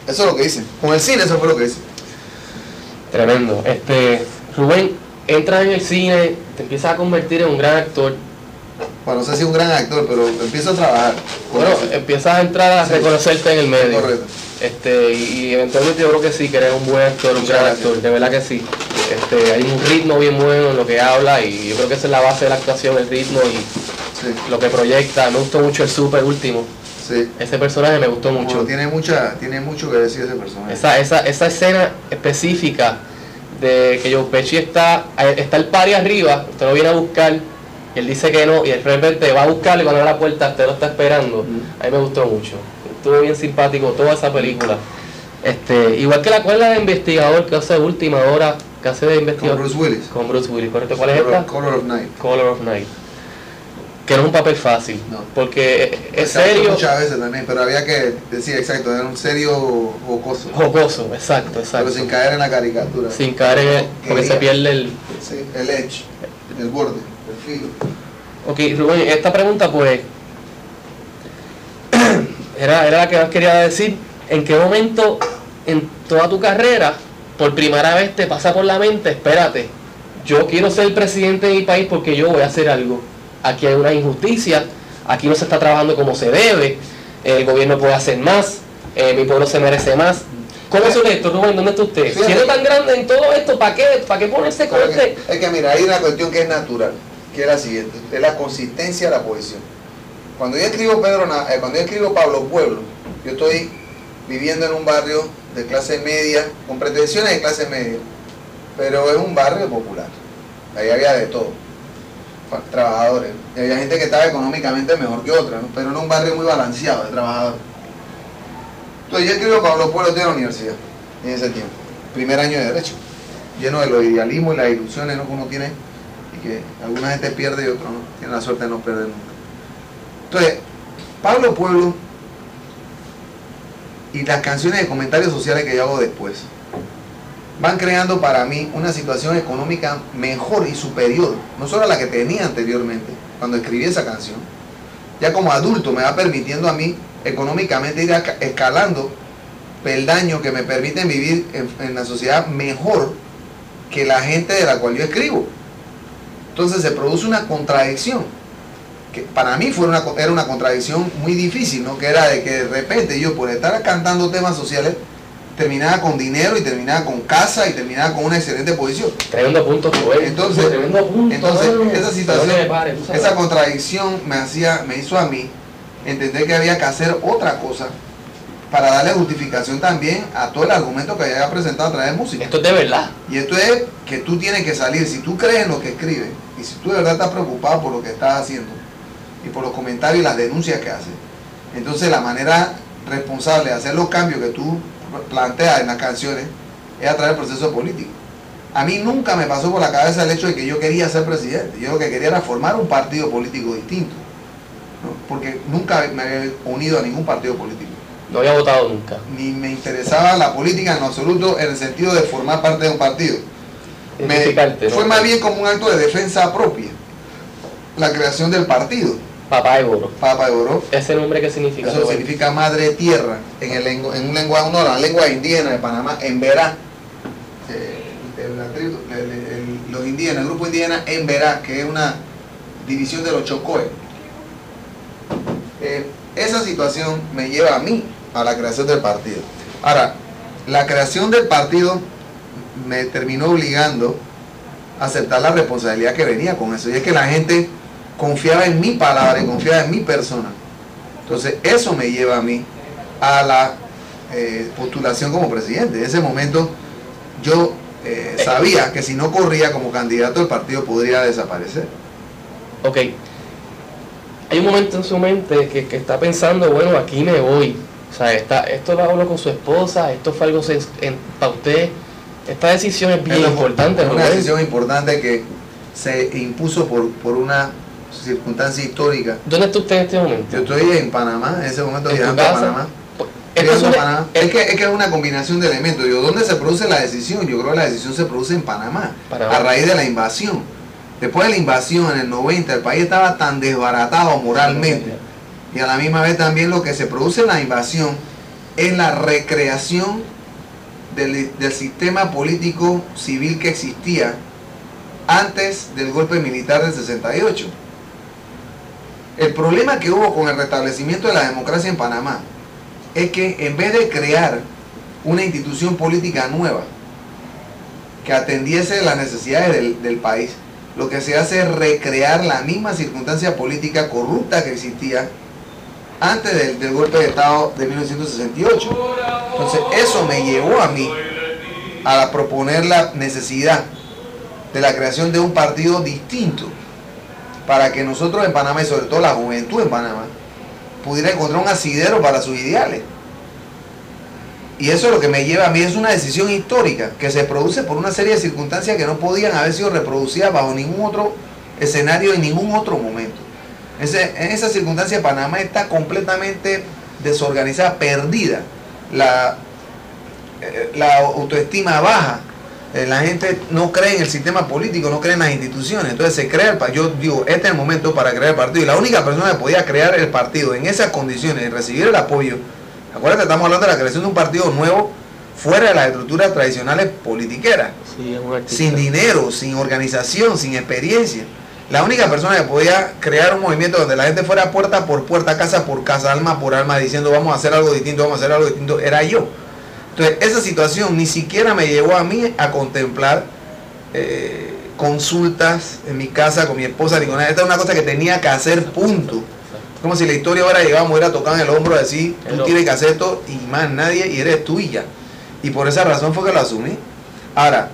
exacto. Eso es lo que hice. Con el cine eso fue lo que hice. Tremendo. Este, Rubén, entras en el cine, te empiezas a convertir en un gran actor. Bueno, no sé si un gran actor, pero empiezo a trabajar. Bueno, empiezas a entrar a Sí. reconocerte en el medio. Correcto. Este, y, y eventualmente yo creo que sí, que eres un buen actor, un Muchas gran gracias. actor, de verdad que sí. Este, hay un ritmo bien bueno en lo que habla y yo creo que esa es la base de la actuación, el ritmo y Sí, lo que proyecta. Me gustó mucho el super último. sí. Ese personaje me gustó Bueno, mucho. tiene, mucha, tiene mucho que decir ese personaje. Esa, esa, esa escena específica de que Joe Pesci está, eh, está el pari arriba, usted lo viene a buscar, y él dice que no, y de repente va a buscarlo y cuando abre la puerta usted lo está esperando. A mí me gustó mucho. Estuvo bien simpático toda esa película. Este, igual que la cual la de investigador que hace última hora, que hace de Con investigador Bruce Willis. con Bruce Willis, ¿correcto? ¿Cuál es Color, esta? Color of Night. Color of Night. Que no es un papel fácil, No. porque es serio, Muchas veces también, pero había que decir exacto, era un serio jocoso. jocoso, exacto, exacto. Pero sin caer en la caricatura. Sin caer en el, porque se pierde el, Sí, el edge, el borde, el filo. Ok, Rubén, esta pregunta pues era, era la que más quería decir. ¿En qué momento en toda tu carrera, por primera vez te pasa por la mente, espérate, yo quiero ser presidente de mi país porque yo voy a hacer algo? Aquí hay una injusticia, aquí no se está trabajando como se debe, el gobierno puede hacer más, eh, mi pueblo se merece más. ¿Cómo es esto, Rubén? ¿Dónde está usted? Fíjate. Siendo tan grande en todo esto, ¿para qué, ¿para qué ponerse con este? Es que, mira, hay una cuestión que es natural, que es la siguiente, es la consistencia de la poesía. Cuando yo escribo Pedro, eh, cuando yo escribo Pablo Pueblo, yo estoy viviendo en un barrio de clase media, con pretensiones de clase media, pero es un barrio popular. Ahí había de todo, trabajadores. Y había gente que estaba económicamente mejor que otra, pero en un barrio muy balanceado de trabajadores. Entonces yo escribo Pablo Pueblo de la universidad en ese tiempo, primer año de Derecho, lleno de los idealismos y las ilusiones que uno tiene y que alguna gente pierde y otros no, tiene la suerte de no perder nunca. Entonces, Pablo Pueblo y las canciones de comentarios sociales que yo hago después van creando para mí una situación económica mejor y superior, no solo a la que tenía anteriormente cuando escribí esa canción. Ya como adulto me va permitiendo a mí económicamente ir escalando peldaños que me permiten vivir en, en la sociedad mejor que la gente de la cual yo escribo. Entonces se produce una contradicción, que para mí fue una, era una contradicción muy difícil, ¿no? que era de que de repente yo por estar cantando temas sociales terminaba con dinero y terminaba con casa y terminaba con una excelente posición. Tremendo punto, Rubén. Entonces, tremendo punto. entonces esa situación, pare, esa contradicción me hacía, me hizo a mí entender que había que hacer otra cosa para darle justificación también a todo el argumento que había presentado a través de música. Esto es de verdad. Y esto es que tú tienes que salir, si tú crees en lo que escribes y si tú de verdad estás preocupado por lo que estás haciendo y por los comentarios y las denuncias que haces, entonces la manera responsable de hacer los cambios que tú planteas en las canciones es a través del proceso político. A mí nunca me pasó por la cabeza el hecho de que yo quería ser presidente. Yo lo que quería era formar un partido político distinto. ¿no? Porque nunca me había unido a ningún partido político No había votado nunca. ni me interesaba la política en absoluto en el sentido de formar parte de un partido. Fue más bien como un acto de defensa propia, la creación del partido, Papá de oro. Papa de Oro. ¿Ese nombre qué significa? Eso significa madre tierra en, el en un lenguaje, uno de las lenguas indígenas de Panamá, en Verá. Eh, el- la tribu- el- el- los indígenas, el grupo indígena en Verá, que es una división de los Chocoes. Eh, esa situación me lleva a mí a la creación del partido. Ahora, la creación del partido me terminó obligando a aceptar la responsabilidad que venía con eso. Y es que la gente confiaba en mi palabra y confiaba en mi persona. Entonces, eso me lleva a mí a la eh, postulación como presidente. En ese momento, yo eh, sabía que si no corría como candidato, el partido podría desaparecer. Ok. Hay un momento en su mente que, que está pensando, bueno, aquí me voy. O sea, está, esto lo habló con su esposa, esto fue algo para usted. Esta decisión es bien Es importante, es una decisión importante que se impuso por, por una circunstancia histórica. ¿Dónde está usted en este momento? Yo estoy en Panamá, en ese momento ¿En tu viajando a casa? Panamá. Una- Es, que, es que es una combinación de elementos. Yo, ¿Dónde se produce la decisión? Yo creo que la decisión se produce en Panamá, Panamá. a raíz de la invasión. Después de la invasión en el 90, el país estaba tan desbaratado moralmente. Y a la misma vez también lo que se produce en la invasión es la recreación del, del sistema político civil que existía antes del golpe militar del 68. El problema que hubo con el restablecimiento de la democracia en Panamá es que en vez de crear una institución política nueva que atendiese las necesidades del, del país, lo que se hace es recrear la misma circunstancia política corrupta que existía antes del, del golpe de Estado de 1968. Entonces eso me llevó a mí a proponer la necesidad de la creación de un partido distinto para que nosotros en Panamá y sobre todo la juventud en Panamá pudiera encontrar un asidero para sus ideales. Y eso es lo que me lleva a mí, es una decisión histórica que se produce por una serie de circunstancias que no podían haber sido reproducidas bajo ningún otro escenario en ningún otro momento. En esa circunstancia Panamá está completamente desorganizada, perdida. La, eh, la autoestima baja. Eh, la gente no cree en el sistema político, no cree en las instituciones. Entonces se crea el pa- Yo digo, este es el momento para crear el partido. Y la única persona que podía crear el partido en esas condiciones y recibir el apoyo, acuérdate, estamos hablando de la creación de un partido nuevo fuera de las estructuras tradicionales politiqueras Sí, sin dinero, sin organización, sin experiencia. La única persona que podía crear un movimiento donde la gente fuera puerta por puerta, casa por casa, alma por alma, diciendo vamos a hacer algo distinto, vamos a hacer algo distinto, era yo. Entonces, esa situación ni siquiera me llevó a mí a contemplar eh, consultas en mi casa con mi esposa, ni con nada. Esta es una cosa que tenía que hacer, punto. Como si la historia hubiera llegado, me hubiera tocado en el hombro, decir, tú tienes que hacer esto y más nadie, y eres tú y ya. Y por esa razón fue que lo asumí. Ahora,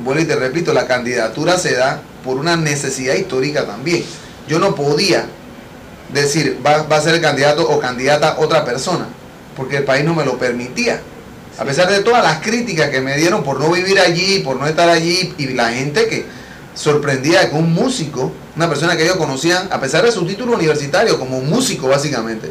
vuelvo y te repito, la candidatura se da por una necesidad histórica también. Yo no podía decir, va, va a ser el candidato o candidata otra persona, porque el país no me lo permitía. A pesar de todas las críticas que me dieron por no vivir allí, por no estar allí, y la gente que sorprendía que un músico, una persona que ellos conocían, a pesar de su título universitario, como músico básicamente,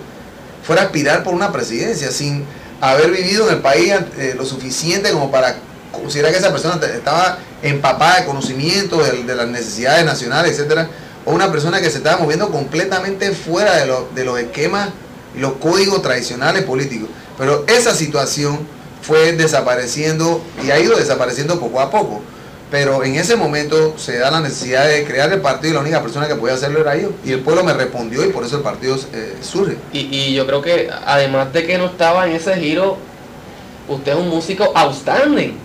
fuera a aspirar por una presidencia sin haber vivido en el país eh, lo suficiente como para considerar que esa persona estaba empapada de conocimiento de, las necesidades nacionales, etcétera, o una persona que se estaba moviendo completamente fuera de, lo- los esquemas y los códigos tradicionales políticos. Pero esa situación fue desapareciendo y ha ido desapareciendo poco a poco. Pero en ese momento se da la necesidad de crear el partido y la única persona que podía hacerlo era yo. Y el pueblo me respondió y por eso el partido eh, surge. Y, y yo creo que además de que no estaba en ese giro, usted es un músico outstanding.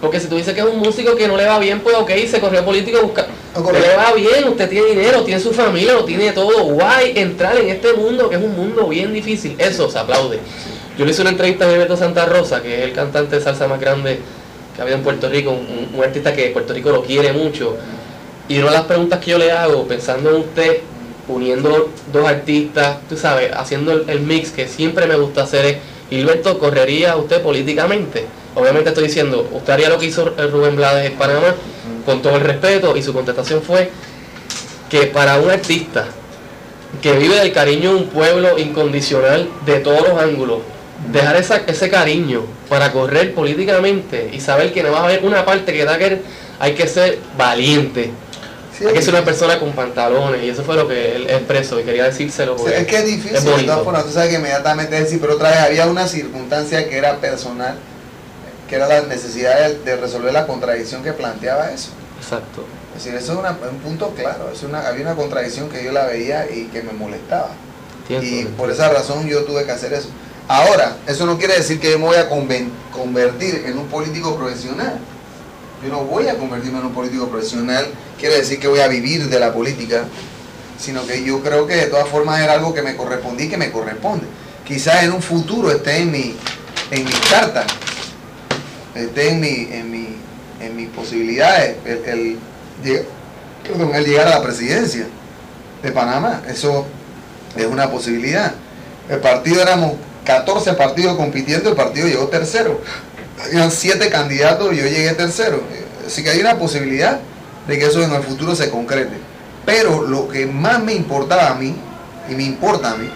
Porque si tú dices que es un músico que no le va bien, pues ok, se corrió político a buscar. No, Usted correcto. le va bien, usted tiene dinero, tiene su familia, lo tiene todo. Guay, entrar en este mundo que es un mundo bien difícil. Eso se aplaude. Yo le hice una entrevista a Bebeto Santa Rosa, que es el cantante de salsa más grande que ha habido en Puerto Rico, un, artista que Puerto Rico lo quiere mucho. Y una de las preguntas que yo le hago, pensando en usted, uniendo dos artistas, tú sabes, haciendo el, el mix que siempre me gusta hacer es, Gilberto, ¿correría usted políticamente? Obviamente estoy diciendo, usted haría lo que hizo Rubén Blades en Panamá, con todo el respeto, y su contestación fue que para un artista que vive del cariño de un pueblo incondicional de todos los ángulos, dejar esa, ese cariño para correr políticamente y saber que no va a haber una parte que da que hay que ser valiente, Sí, hay que ser una persona con pantalones y eso fue lo que él expresó y quería decírselo porque es que es difícil, es bonito. sabes que inmediatamente decir, pero otra vez había una circunstancia que era personal, que era la necesidad de, de resolver la contradicción que planteaba eso. Exacto. Es decir, eso es una- un punto claro, es una, había una contradicción que yo la veía y que me molestaba. Y por esa razón yo tuve que hacer eso. Ahora, eso no quiere decir que yo me voy a convertir en un político profesional. Yo no voy a convertirme en un político profesional, quiere decir que voy a vivir de la política, sino que yo creo que de todas formas era algo que me correspondía y que me corresponde. Quizás en un futuro esté en mi, en mis cartas, esté en, mi, en, mi, en mis posibilidades el, el el llegar a la presidencia de Panamá. Eso es una posibilidad. El partido éramos 14 partidos compitiendo, el partido llegó tercero. Habían 7 candidatos y yo llegué tercero. Así que hay una posibilidad de que eso en el futuro se concrete. Pero lo que más me importaba a mí, y me importa a mí,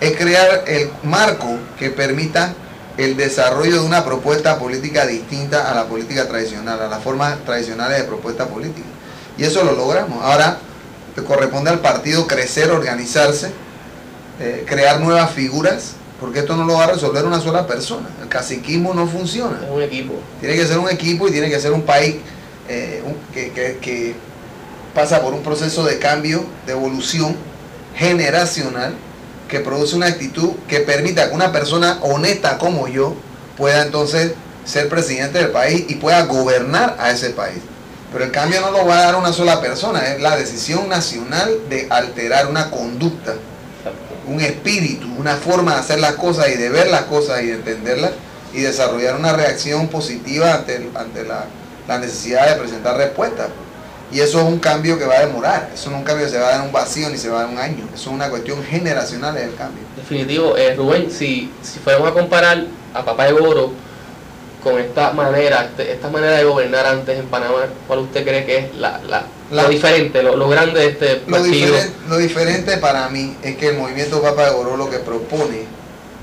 es crear el marco que permita el desarrollo de una propuesta política distinta a la política tradicional, a las formas tradicionales de propuesta política. Y eso lo logramos. Ahora corresponde al partido crecer, organizarse, eh, crear nuevas figuras porque esto no lo va a resolver una sola persona. El caciquismo no funciona. Es un equipo. Tiene que ser un equipo y tiene que ser un país eh, un- que, que- que pasa por un proceso de cambio, de evolución generacional, que produce una actitud que permita que una persona honesta como yo pueda entonces ser presidente del país y pueda gobernar a ese país. Pero el cambio no lo va a dar una sola persona, es la decisión nacional de alterar una conducta. Un espíritu, una forma de hacer las cosas y de ver las cosas y de entenderlas y desarrollar una reacción positiva ante, ante la, la necesidad de presentar respuestas. Y eso es un cambio que va a demorar, eso no es un cambio que se va a dar en un vacío ni se va a dar un año, eso es una cuestión generacional del cambio. Definitivo, eh, Rubén, si, si fuéramos a comparar a Papá de Goro con esta manera, este- esta manera de gobernar antes en Panamá, ¿cuál usted cree que es la, la- La- lo diferente, lo, lo grande de este Lo, partido? lo diferente para mí es que el movimiento Papa de Oro lo que propone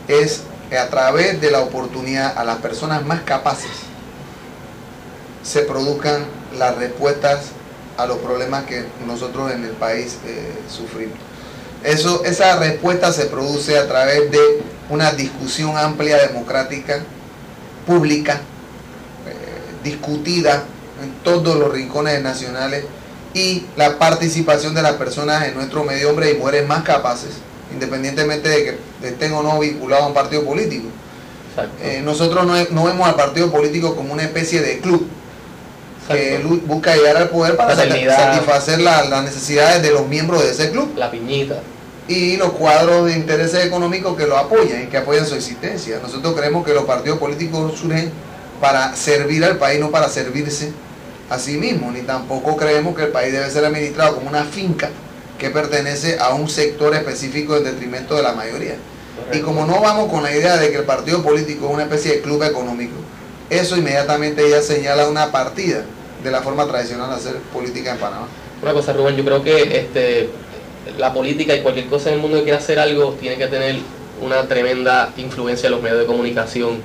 es que a través de la oportunidad a las personas más capaces se produzcan las respuestas a los problemas que nosotros en el país eh, sufrimos. Eso, esa respuesta se produce a través de una discusión amplia, democrática, pública, eh, discutida en todos los rincones nacionales y la participación de las personas en nuestro medio, hombres y mujeres más capaces, independientemente de que estén o no vinculados a un partido político. Eh, nosotros no, no vemos al partido político como una especie de club que Exacto. busca llegar al poder para satisfacer la- las necesidades de los miembros de ese club La piñita. Y los cuadros de intereses económicos que lo apoyan y que apoyan su existencia. Nosotros creemos que los partidos políticos surgen para servir al país, no para servirse a sí mismo, ni tampoco creemos que el país debe ser administrado como una finca que pertenece a un sector específico en detrimento de la mayoría. Y como no vamos con la idea de que el partido político es una especie de club económico, eso inmediatamente ya señala una partida de la forma tradicional de hacer política en Panamá. Una cosa, Rubén, yo creo que este, la política y cualquier cosa en el mundo que quiera hacer algo tiene que tener una tremenda influencia en los medios de comunicación.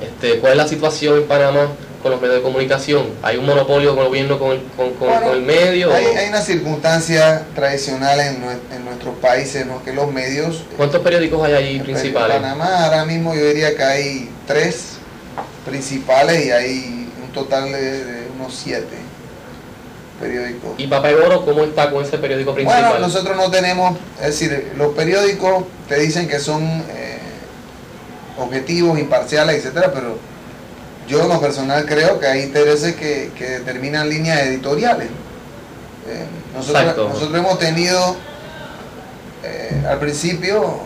Este, ¿Cuál es la situación en Panamá con los medios de comunicación? ¿Hay un monopolio con el gobierno con el, con, con- Bueno, con el medio? Hay, hay una circunstancia tradicional en, nue- en nuestros países, ¿no? que los medios... ¿Cuántos periódicos hay en principales? Panamá ahora mismo yo diría que hay tres principales y hay un total de, de unos siete periódicos. ¿Y Papá Oro cómo está con ese periódico principal? Bueno, nosotros no tenemos, es decir, los periódicos te dicen que son eh, objetivos, imparciales, etcétera, pero yo en lo personal creo que hay intereses que, que determinan líneas editoriales. Eh, nosotros, Exacto. nosotros hemos tenido eh, al principio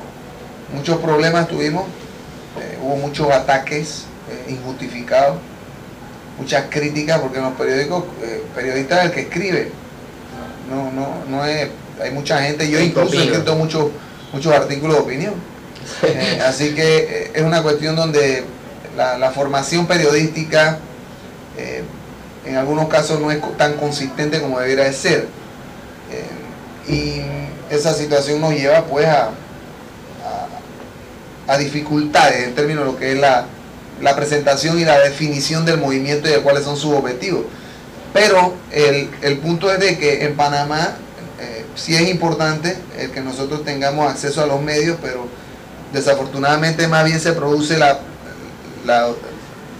muchos problemas tuvimos, hubo muchos ataques injustificados, muchas críticas, porque en los periódicos, eh, periodista es el que escribe, no, no, no es, hay mucha gente, yo incluso he escrito muchos, muchos artículos de opinión, Eh, así que eh, es una cuestión donde la, la formación periodística eh, en algunos casos no es tan consistente como debiera de ser. Y esa situación nos lleva pues a, a, a dificultades en términos de lo que es la, la presentación y la definición del movimiento y de cuáles son sus objetivos. Pero el, el punto es de que en Panamá eh, sí es importante el que nosotros tengamos acceso a los medios, pero desafortunadamente más bien se produce la, la,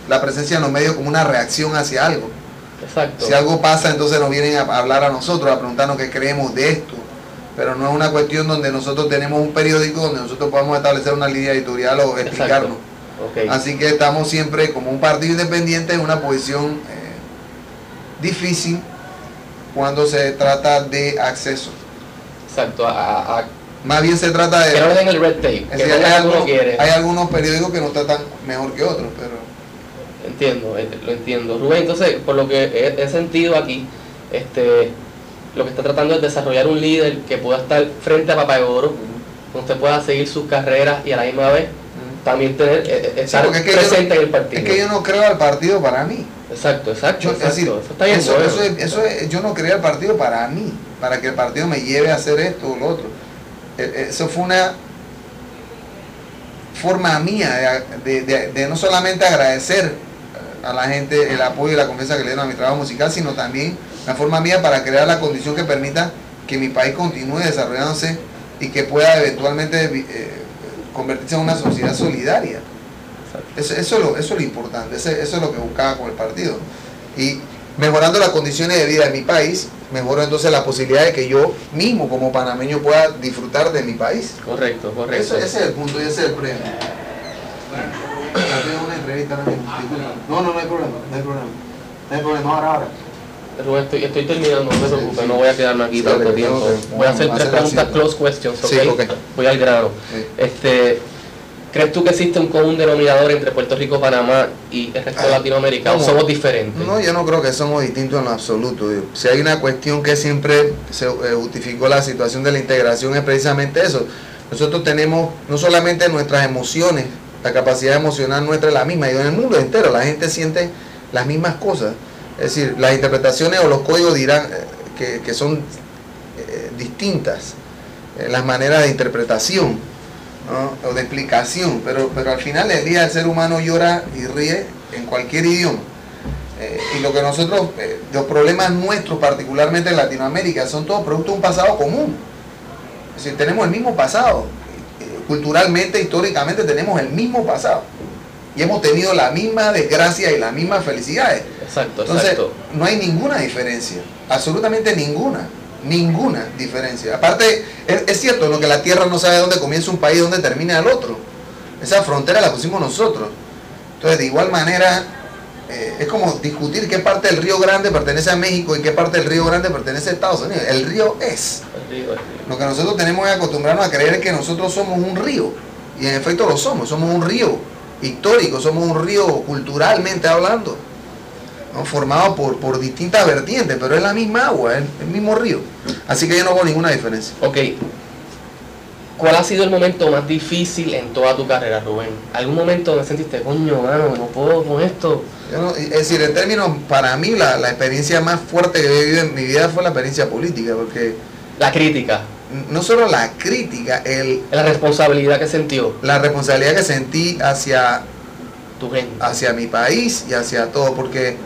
la presencia en los medios como una reacción hacia algo. Exacto. Si algo pasa, entonces nos vienen a hablar a nosotros, a preguntarnos qué creemos de esto. Pero no es una cuestión donde nosotros tenemos un periódico donde nosotros podamos establecer una línea editorial o explicarnos. Así que estamos siempre como un partido independiente en una posición eh, difícil cuando se trata de acceso. Exacto. A, Más bien se trata de... que no den el red tape. es Que decir, pongan hay, algunos, hay algunos periódicos que nos tratan mejor que otros, pero... Entiendo, eh, lo entiendo. Rubén, entonces, por lo que he, he sentido aquí, este, lo que está tratando es desarrollar un líder que pueda estar frente a Papá de Oro, donde usted pueda seguir sus carreras y a la misma vez también tener, eh, eh, Sí, estar porque es que presente no- en el partido. Es que yo no creo al partido para mí. Exacto, exacto, Yo, es decir, eso está bien eso, bueno. eso es- eso es- yo no creé el partido para mí, para que el partido me lleve a hacer esto o lo otro. Eh, Eso fue una forma mía de, de- de- de no solamente agradecer a la gente el apoyo y la confianza que le dieron a mi trabajo musical, sino también una forma mía para crear la condición que permita que mi país continúe desarrollándose y que pueda eventualmente eh, convertirse en una sociedad solidaria. Eso, eso, es lo, eso es lo importante, eso, eso es lo que buscaba con el partido. Y mejorando las condiciones de vida de mi país, mejoro entonces la posibilidad de que yo mismo como panameño pueda disfrutar de mi país. Correcto, correcto. Ese, ese es el punto y ese es el premio. Bueno, una entrevista. No, no, no hay problema, no hay problema. No hay problema, ahora, ahora. Rubén, estoy, estoy terminando, no preocupes, sí. no voy a quedarme aquí tanto tiempo. Voy a hacer tres preguntas close questions, ¿ok? Sí, ok. Voy al grano. Este, ¿Crees tú que existe un común denominador entre Puerto Rico, Panamá y el resto de Ah, Latinoamérica? ¿O somos diferentes? No, yo no creo que somos distintos en lo absoluto. Si hay una cuestión que siempre se eh, justificó la situación de la integración es precisamente eso. Nosotros tenemos no solamente nuestras emociones, la capacidad emocional nuestra es la misma, y en el mundo entero la gente siente las mismas cosas. Es decir, las interpretaciones o los códigos dirán eh, que, que son eh, distintas, las maneras de interpretación o de explicación, pero, pero al final del día el ser humano llora y ríe en cualquier idioma. Eh, y lo que nosotros, los problemas nuestros, particularmente en Latinoamérica, son todos producto de un pasado común. Es decir, tenemos el mismo pasado. Culturalmente, históricamente, tenemos el mismo pasado. Y hemos tenido la misma desgracia y las mismas felicidades. Exacto, Entonces, exacto. no hay ninguna diferencia, absolutamente ninguna, ninguna diferencia. Aparte, es, es cierto lo que la tierra no sabe dónde comienza un país y dónde termina el otro. Esa frontera la pusimos nosotros. Entonces, de igual manera, eh, es como discutir qué parte del Río Grande pertenece a México y qué parte del Río Grande pertenece a Estados Unidos. El río es. El río, el río. Lo que nosotros tenemos es acostumbrarnos a creer que nosotros somos un río. Y en efecto lo somos, somos un río histórico, somos un río culturalmente hablando, ¿no? formado por, por distintas vertientes, pero es la misma agua, es el mismo río. Así que yo no veo ninguna diferencia. Ok. ¿Cuál ha sido el momento más difícil en toda tu carrera, Rubén? ¿Algún momento donde sentiste, coño, mano, no puedo con esto? Yo no- es decir, en términos, para mí la, la experiencia más fuerte que he vivido en mi vida fue la experiencia política, porque La crítica, no solo la crítica, el, la responsabilidad que sintió la responsabilidad que sentí hacia tu gente. hacia mi país y hacia todo, porque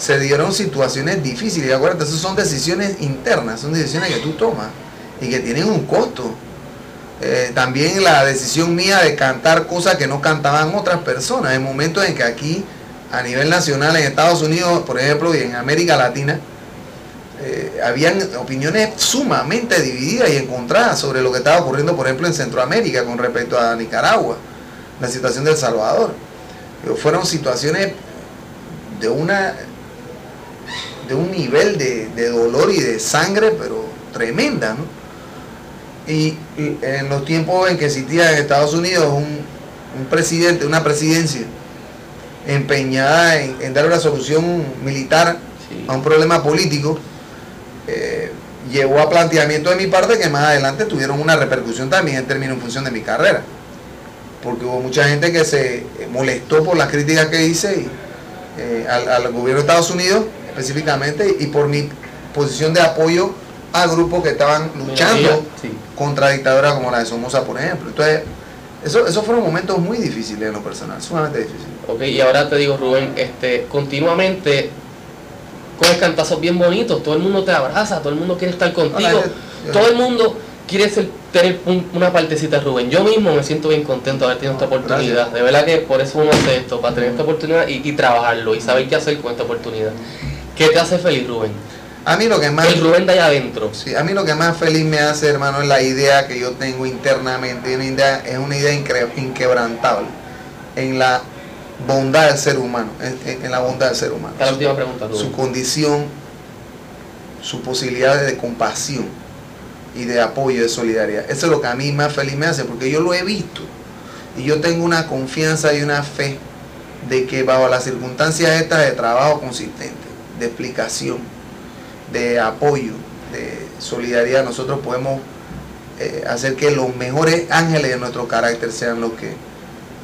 se dieron situaciones difíciles. Y acuérdate, esas son decisiones internas, son decisiones que tú tomas y que tienen un costo. Eh, también la decisión mía de cantar cosas que no cantaban otras personas, en momentos en que aquí, a nivel nacional, en Estados Unidos, por ejemplo, y en América Latina, eh, habían opiniones sumamente divididas y encontradas sobre lo que estaba ocurriendo, por ejemplo, en Centroamérica con respecto a Nicaragua, la situación de El Salvador. Fueron situaciones de una de un nivel de, de dolor y de sangre, pero tremenda, ¿no? Y, y en los tiempos en que existía en Estados Unidos un, un presidente, una presidencia empeñada en, en dar una solución militar Sí. a un problema político, eh, llevó a planteamiento de mi parte que más adelante tuvieron una repercusión también en términos en función de mi carrera. Porque hubo mucha gente que se molestó por las críticas que hice y, eh, al, al gobierno de Estados Unidos específicamente y por mi posición de apoyo a grupos que estaban luchando Sí. contra dictaduras como la de Somoza, por ejemplo. Entonces, eso, esos fueron momentos muy difíciles en lo personal, sumamente difíciles. Ok, y ahora te digo, Rubén, este, continuamente coges cantazos bien bonitos, todo el mundo te abraza, todo el mundo quiere estar contigo, Hola, yo- todo el mundo quiere ser- tener un- una partecita de Rubén. Yo mismo me siento bien contento de haber tenido esta oportunidad. Gracias. De verdad que por eso uno hace esto, para tener esta oportunidad y, y trabajarlo y saber qué hacer con esta oportunidad. ¿Qué te hace feliz, Rubén? A mí lo que más... El Rubén de allá adentro. Sí, a mí lo que más feliz me hace, hermano, es la idea que yo tengo internamente. Una idea, es una idea inquebrantable en la bondad del ser humano, en, la bondad del ser humano. La última pregunta, Su Rubén. condición, su posibilidad de compasión y de apoyo, de solidaridad. Eso es lo que a mí más feliz me hace, porque yo lo he visto. Y yo tengo una confianza y una fe de que bajo las circunstancias estas de trabajo consistente, de explicación, de apoyo, de solidaridad, nosotros podemos eh, hacer que los mejores ángeles de nuestro carácter sean los que,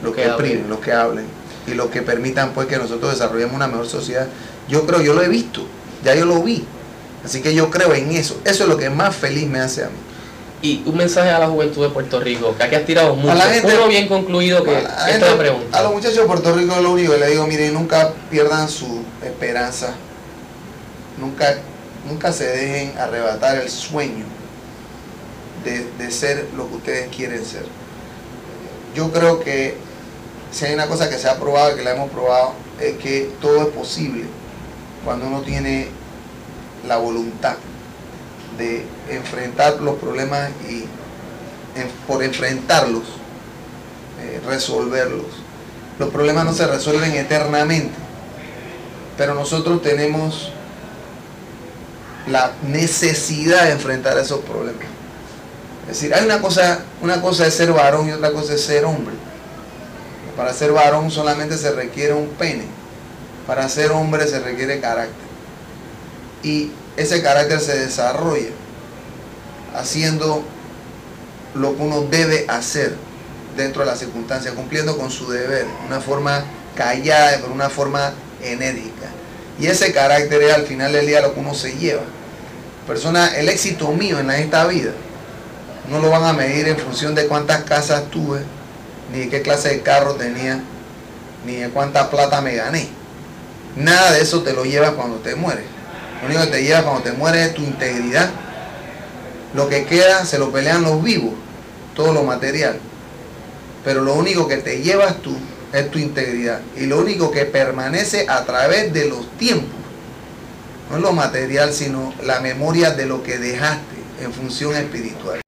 los Que que los que hablen y los que permitan pues que nosotros desarrollemos una mejor sociedad. Yo creo, yo lo he visto, ya yo lo vi. Así que yo creo en eso. Eso es lo que más feliz me hace a mí. Y un mensaje a la juventud de Puerto Rico, que aquí has tirado mucho. la gente- Uno bien concluido que A esta pregunta. a los muchachos de Puerto Rico lo único que les digo, miren, nunca pierdan su esperanza. Nunca, nunca se dejen arrebatar el sueño de, de ser lo que ustedes quieren ser. yo creo que si hay una cosa que se ha probado, que la hemos probado, es que todo es posible cuando uno tiene la voluntad de enfrentar los problemas y por enfrentarlos, eh, resolverlos. Los problemas no se resuelven eternamente, pero nosotros tenemos la necesidad de enfrentar esos problemas. Es decir, hay una cosa, una cosa es ser varón y otra cosa es ser hombre. Para ser varón solamente se requiere un pene. Para ser hombre se requiere carácter. Y ese carácter se desarrolla haciendo lo que uno debe hacer dentro de las circunstancias, cumpliendo con su deber, una forma callada, pero una forma enérgica. Y ese carácter es al final del día lo que uno se lleva. Persona, el éxito mío en esta vida no lo van a medir en función de cuántas casas tuve, ni de qué clase de carro tenía, ni de cuánta plata me gané. Nada de eso te lo llevas cuando te mueres. Lo único que te lleva cuando te mueres es tu integridad. Lo que queda se lo pelean los vivos, todo lo material. Pero lo único que te llevas tú es tu integridad. Y lo único que permanece a través de los tiempos, no es lo material, sino la memoria de lo que dejaste en función espiritual.